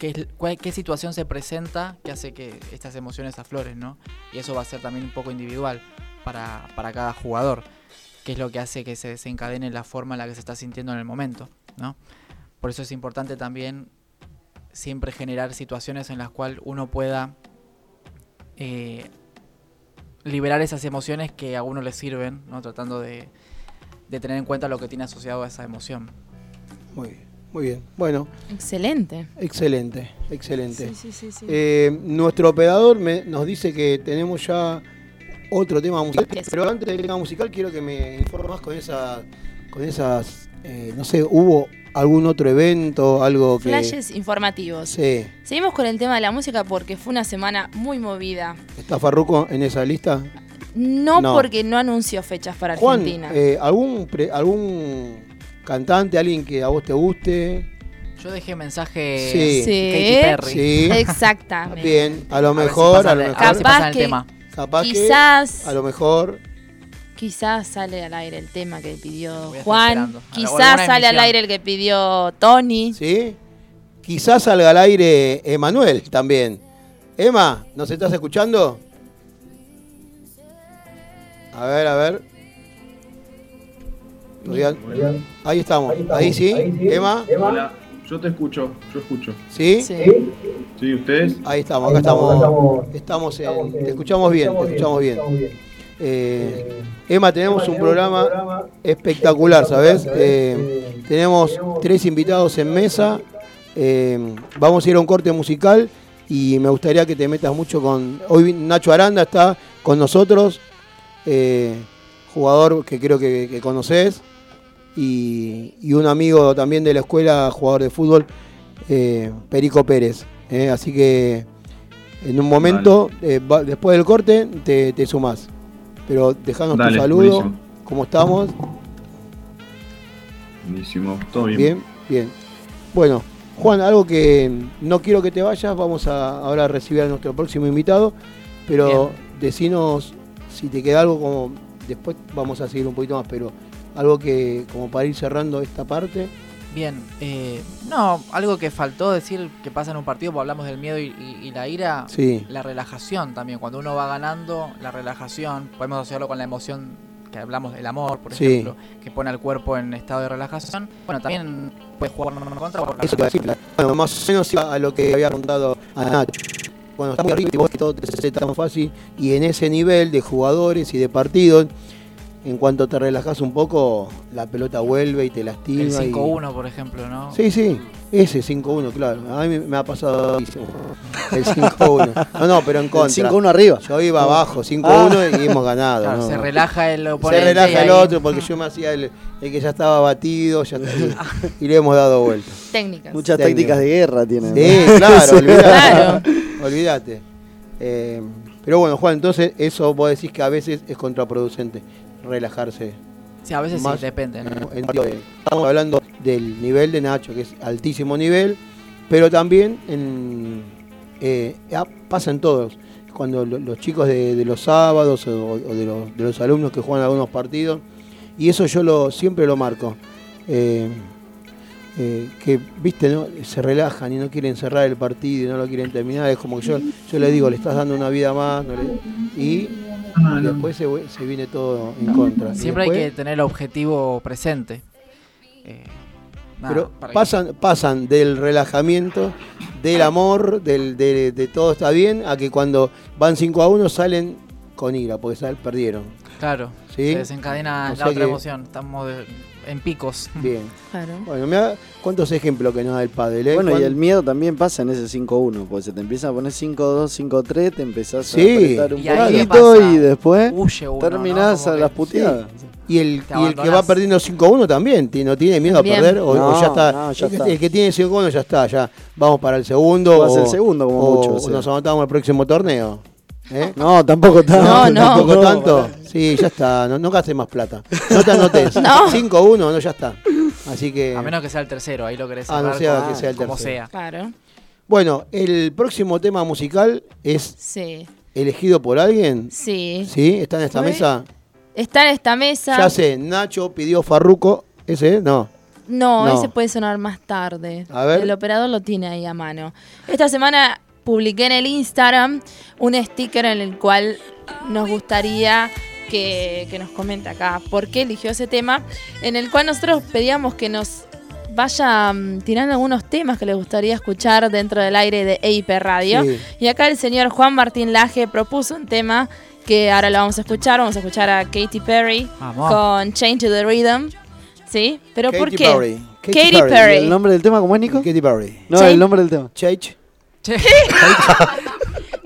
qué, situación se presenta que hace que estas emociones afloren, ¿no? Y eso va a ser también un poco individual para, para cada jugador, qué es lo que hace que se desencadene la forma en la que se está sintiendo en el momento, ¿no? Por eso es importante también siempre generar situaciones en las cuales uno pueda eh, liberar esas emociones que a uno le sirven, ¿no? Tratando de, de tener en cuenta lo que tiene asociado a esa emoción. muy bien, muy bien. Bueno, Excelente. excelente, excelente. Sí, sí, sí. Eh, nuestro operador me- nos dice que tenemos ya otro tema musical. Pero antes del tema musical quiero que me informes más con esas, con esas, eh, no sé, hubo algún otro evento, algo que... Flashes informativos. Sí, Seguimos con el tema de la música porque fue una semana muy movida. ¿está Farruko en esa lista? No, No. porque no anunció fechas para Juan, Argentina. eh, ¿algún, pre- ¿algún cantante, alguien que a vos te guste? Yo dejé mensaje Sí. Sí. Katy Perry. Sí, Exactamente. bien, a lo A ver si mejor, pasa a lo mejor, ver si Capaz pasa el que- tema. capaz que, Quizás, a lo mejor, quizás sale al aire el tema que pidió Juan. Quizás sale al aire el que pidió Tony. ¿sí? Quizás salga al aire Emanuel también. Emma, ¿nos estás escuchando? A ver, a ver. Ahí estamos. Ahí sí. Emma, Hola, yo te escucho, yo escucho. ¿sí? Sí. ¿Sí, ustedes? Ahí estamos, acá estamos. Estamos en, te escuchamos bien, te escuchamos bien. Eh, Emma, tenemos un programa espectacular, ¿sabes? Eh, tenemos tres invitados en mesa. Eh, vamos a ir a un corte musical y me gustaría que te metas mucho con. Hoy Nacho Aranda está con nosotros. Eh, jugador que creo que, que conoces, y, y un amigo también de la escuela, jugador de fútbol, eh, Perico Pérez. eh, así que en un momento, eh, va- después del corte, te, te sumás. Pero dejanos Dale, tu saludo, buenísimo. cómo estamos. Buenísimo, todo bien. Bien, bien. Bueno, Juan, algo que no quiero que te vayas, vamos a ahora a recibir a nuestro próximo invitado, pero decinos si te queda algo como, después vamos a seguir un poquito más, pero algo que como para ir cerrando esta parte. Bien, eh, no, algo que faltó decir que pasa en un partido, porque hablamos del miedo y, y- y la ira, Sí. la relajación también, cuando uno va ganando, la relajación, podemos asociarlo con la emoción que hablamos del amor, por Sí. ejemplo, que pone al cuerpo en estado de relajación. Bueno, también puede jugar en contra por Eso te decir. Bueno, más o menos iba a lo que había preguntado a Nacho. Cuando estás muy arriba y vos que todo te hace tan fácil, y en ese nivel de jugadores y de partidos, en cuanto te relajas un poco, la pelota vuelve y te lastima. el y- 5-1, por ejemplo, ¿no? Sí, sí, ese 5-1, claro. A mí me- ha pasado el 5-1. No, no, pero en contra. 5-1 arriba. Yo iba abajo, 5-1 Ah. y hemos ganado. Claro, ¿no? se relaja el Se oponente. y relaja el ahí- otro porque yo me hacía el, el que ya estaba batido ya y, le hemos dado vuelta. Técnicas. Muchas Técnica. tácticas de guerra tienen. Sí, claro. Claro. Olvídate. Eh, pero bueno, Juan, entonces eso vos decís que a veces es contraproducente, relajarse. Sí, a veces Más sí, depende. ¿no? En- en- estamos hablando del nivel de Nacho, que es altísimo nivel, pero también en, eh, ah, pasa en todos. Cuando lo- los chicos de, de los sábados o, o de, los, de los alumnos que juegan algunos partidos, y eso yo lo siempre lo marco. Eh, eh, que viste no se relajan y no quieren cerrar el partido y no lo quieren terminar es como que yo yo le digo le estás dando una vida más no le- y después se, vu- se viene todo en contra Y Siempre hay después- que tener el objetivo presente. Eh, nada, pero para que- pasan, pasan del relajamiento, del amor, del, de, de todo está bien, a que cuando van 5 a 1 salen con ira, porque sal- perdieron. Claro, ¿Sí? se desencadena O la otra que- emoción. Estamos de- en picos. Bien. Claro. Bueno, mira cuántos ejemplos que nos da el padre. ¿eh? Bueno, y Juan? el miedo también pasa en ese 5-1, porque se te empieza a poner 5-2, 5-3, te empezás Sí. a apretar un Y ahí, ¿qué poquito y después Huye uno, terminás ¿no? A que- las puteadas. Y el, y el que va perdiendo 5-1 también, ¿no tiene miedo También. a perder? O, o No, ya está. no, ya el, que, está. el que tiene 5-1 ya está, ya vamos para el segundo. Vas o, el segundo como o- mucho, o o sea. nos anotamos al próximo torneo. ¿Eh? No, tampoco tanto. No, no. ¿Tampoco No, tanto? Sí, ya está. No, no gastes más plata. No te anotes. No. 5-1, no, ya está. Así que. A menos que sea el tercero, ahí lo querés Ah, no sea como- que sea el como tercero. sea. Claro. Bueno, el próximo tema musical es Sí. elegido por alguien. Sí. ¿Sí? ¿Está en esta Fue- mesa? Está en esta mesa. Ya sé, Nacho pidió Farruco. ¿Ese? No. No, No. ese puede sonar más tarde. A ver. El operador lo tiene ahí a mano. Esta semana publiqué en el Instagram un sticker en el cual nos gustaría que, que nos comente acá por qué eligió ese tema, en el cual nosotros pedíamos que nos vaya mm, tirando algunos temas que les gustaría escuchar dentro del aire de EIP Radio. Sí. Y acá el señor Juan Martín Laje propuso un tema que ahora lo vamos a escuchar. Vamos a escuchar a Katy Perry Vamos. con Change to the Rhythm. ¿Sí? ¿Pero por qué? Perry. Katy Katy Perry. Perry. ¿El nombre del tema cómo es, Nico? Katy Perry. No, Sí. el nombre del tema. Chage. Che,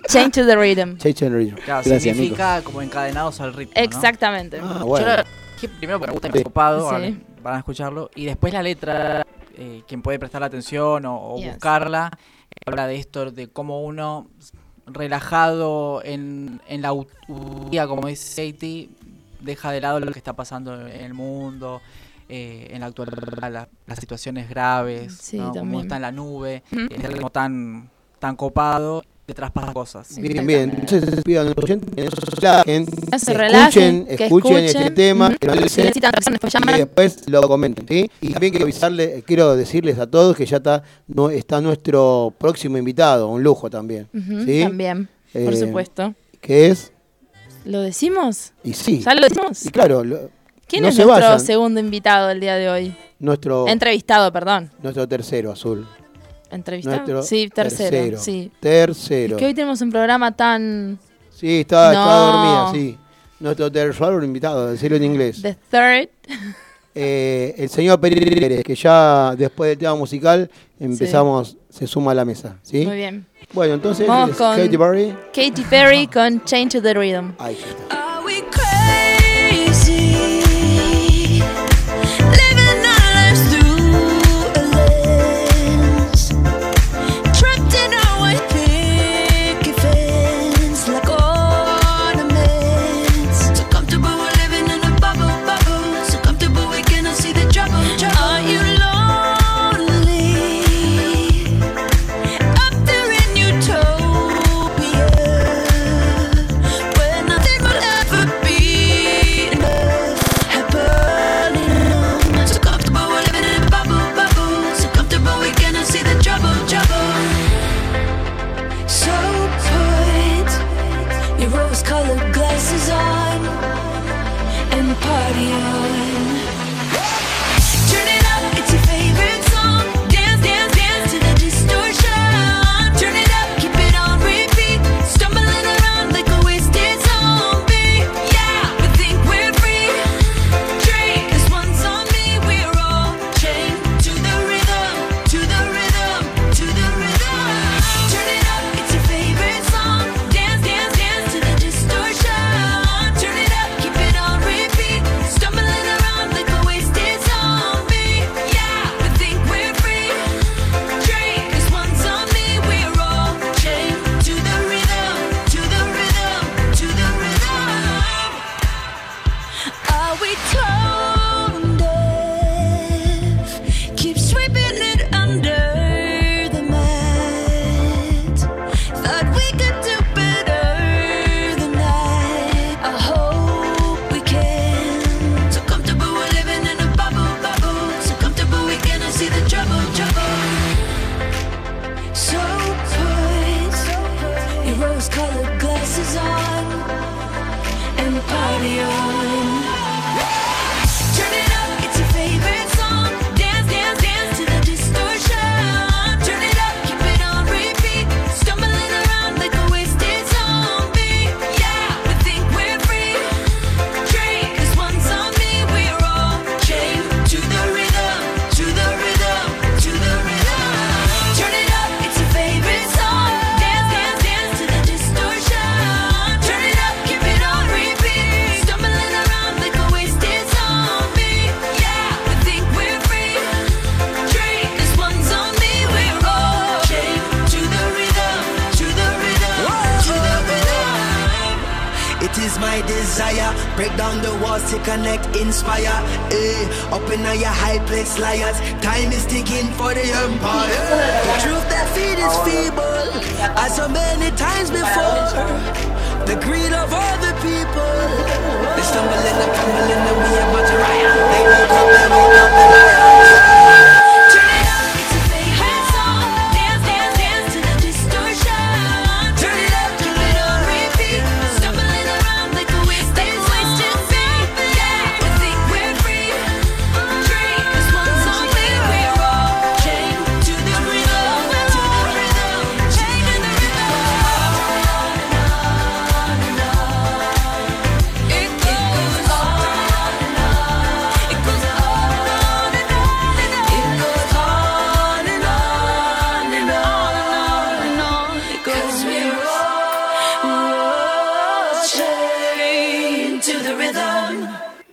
Change to the Rhythm. Chage and Rhythm. claro, Gracias, significa como encadenados al ritmo. ¿no? Exactamente. Ah, Yo bueno. lo primero porque me gusta me copado, Sí. van a escucharlo. Y después la letra, eh, quien puede prestar atención o, o Yes. buscarla, eh, habla de esto, de cómo uno relajado en, en la utopía, como dice Katie, deja de lado lo que está pasando en el mundo, eh, en la actualidad, la- las situaciones graves, Sí, ¿no? como está en la nube, es algo tan, tan copado, detrás pasan cosas. Bien, bien. Entonces pido a nuestros oyentes que se relajen, Que se que relajen, escuchen, que escuchen este tema, que lo Si necesitan canciones, pues y llaman. después lo comenten, ¿sí? Y también quiero avisarle, quiero decirles a todos que ya está, no, está nuestro próximo invitado, un lujo también. También, por Eh, supuesto. Que es, ¿Lo decimos? y sí, ¿Ya lo decimos? y claro, lo- ¿Quién no es se nuestro vayan. segundo invitado del día de hoy? nuestro, Entrevistado, perdón. nuestro tercero azul. ¿Entrevistado? Nuestro sí, tercero. tercero. Sí. Tercero. Es que hoy tenemos un programa tan... Sí, estaba, estaba dormida, sí. Nuestro tercer invitado, decirlo en inglés. The Third. Eh, el señor Pérez, que ya después del tema musical empezamos, se suma a la mesa, ¿sí? Muy bien. Bueno, entonces, Vamos con- Katy Perry. Katy Perry con Change to the Rhythm. Ahí está.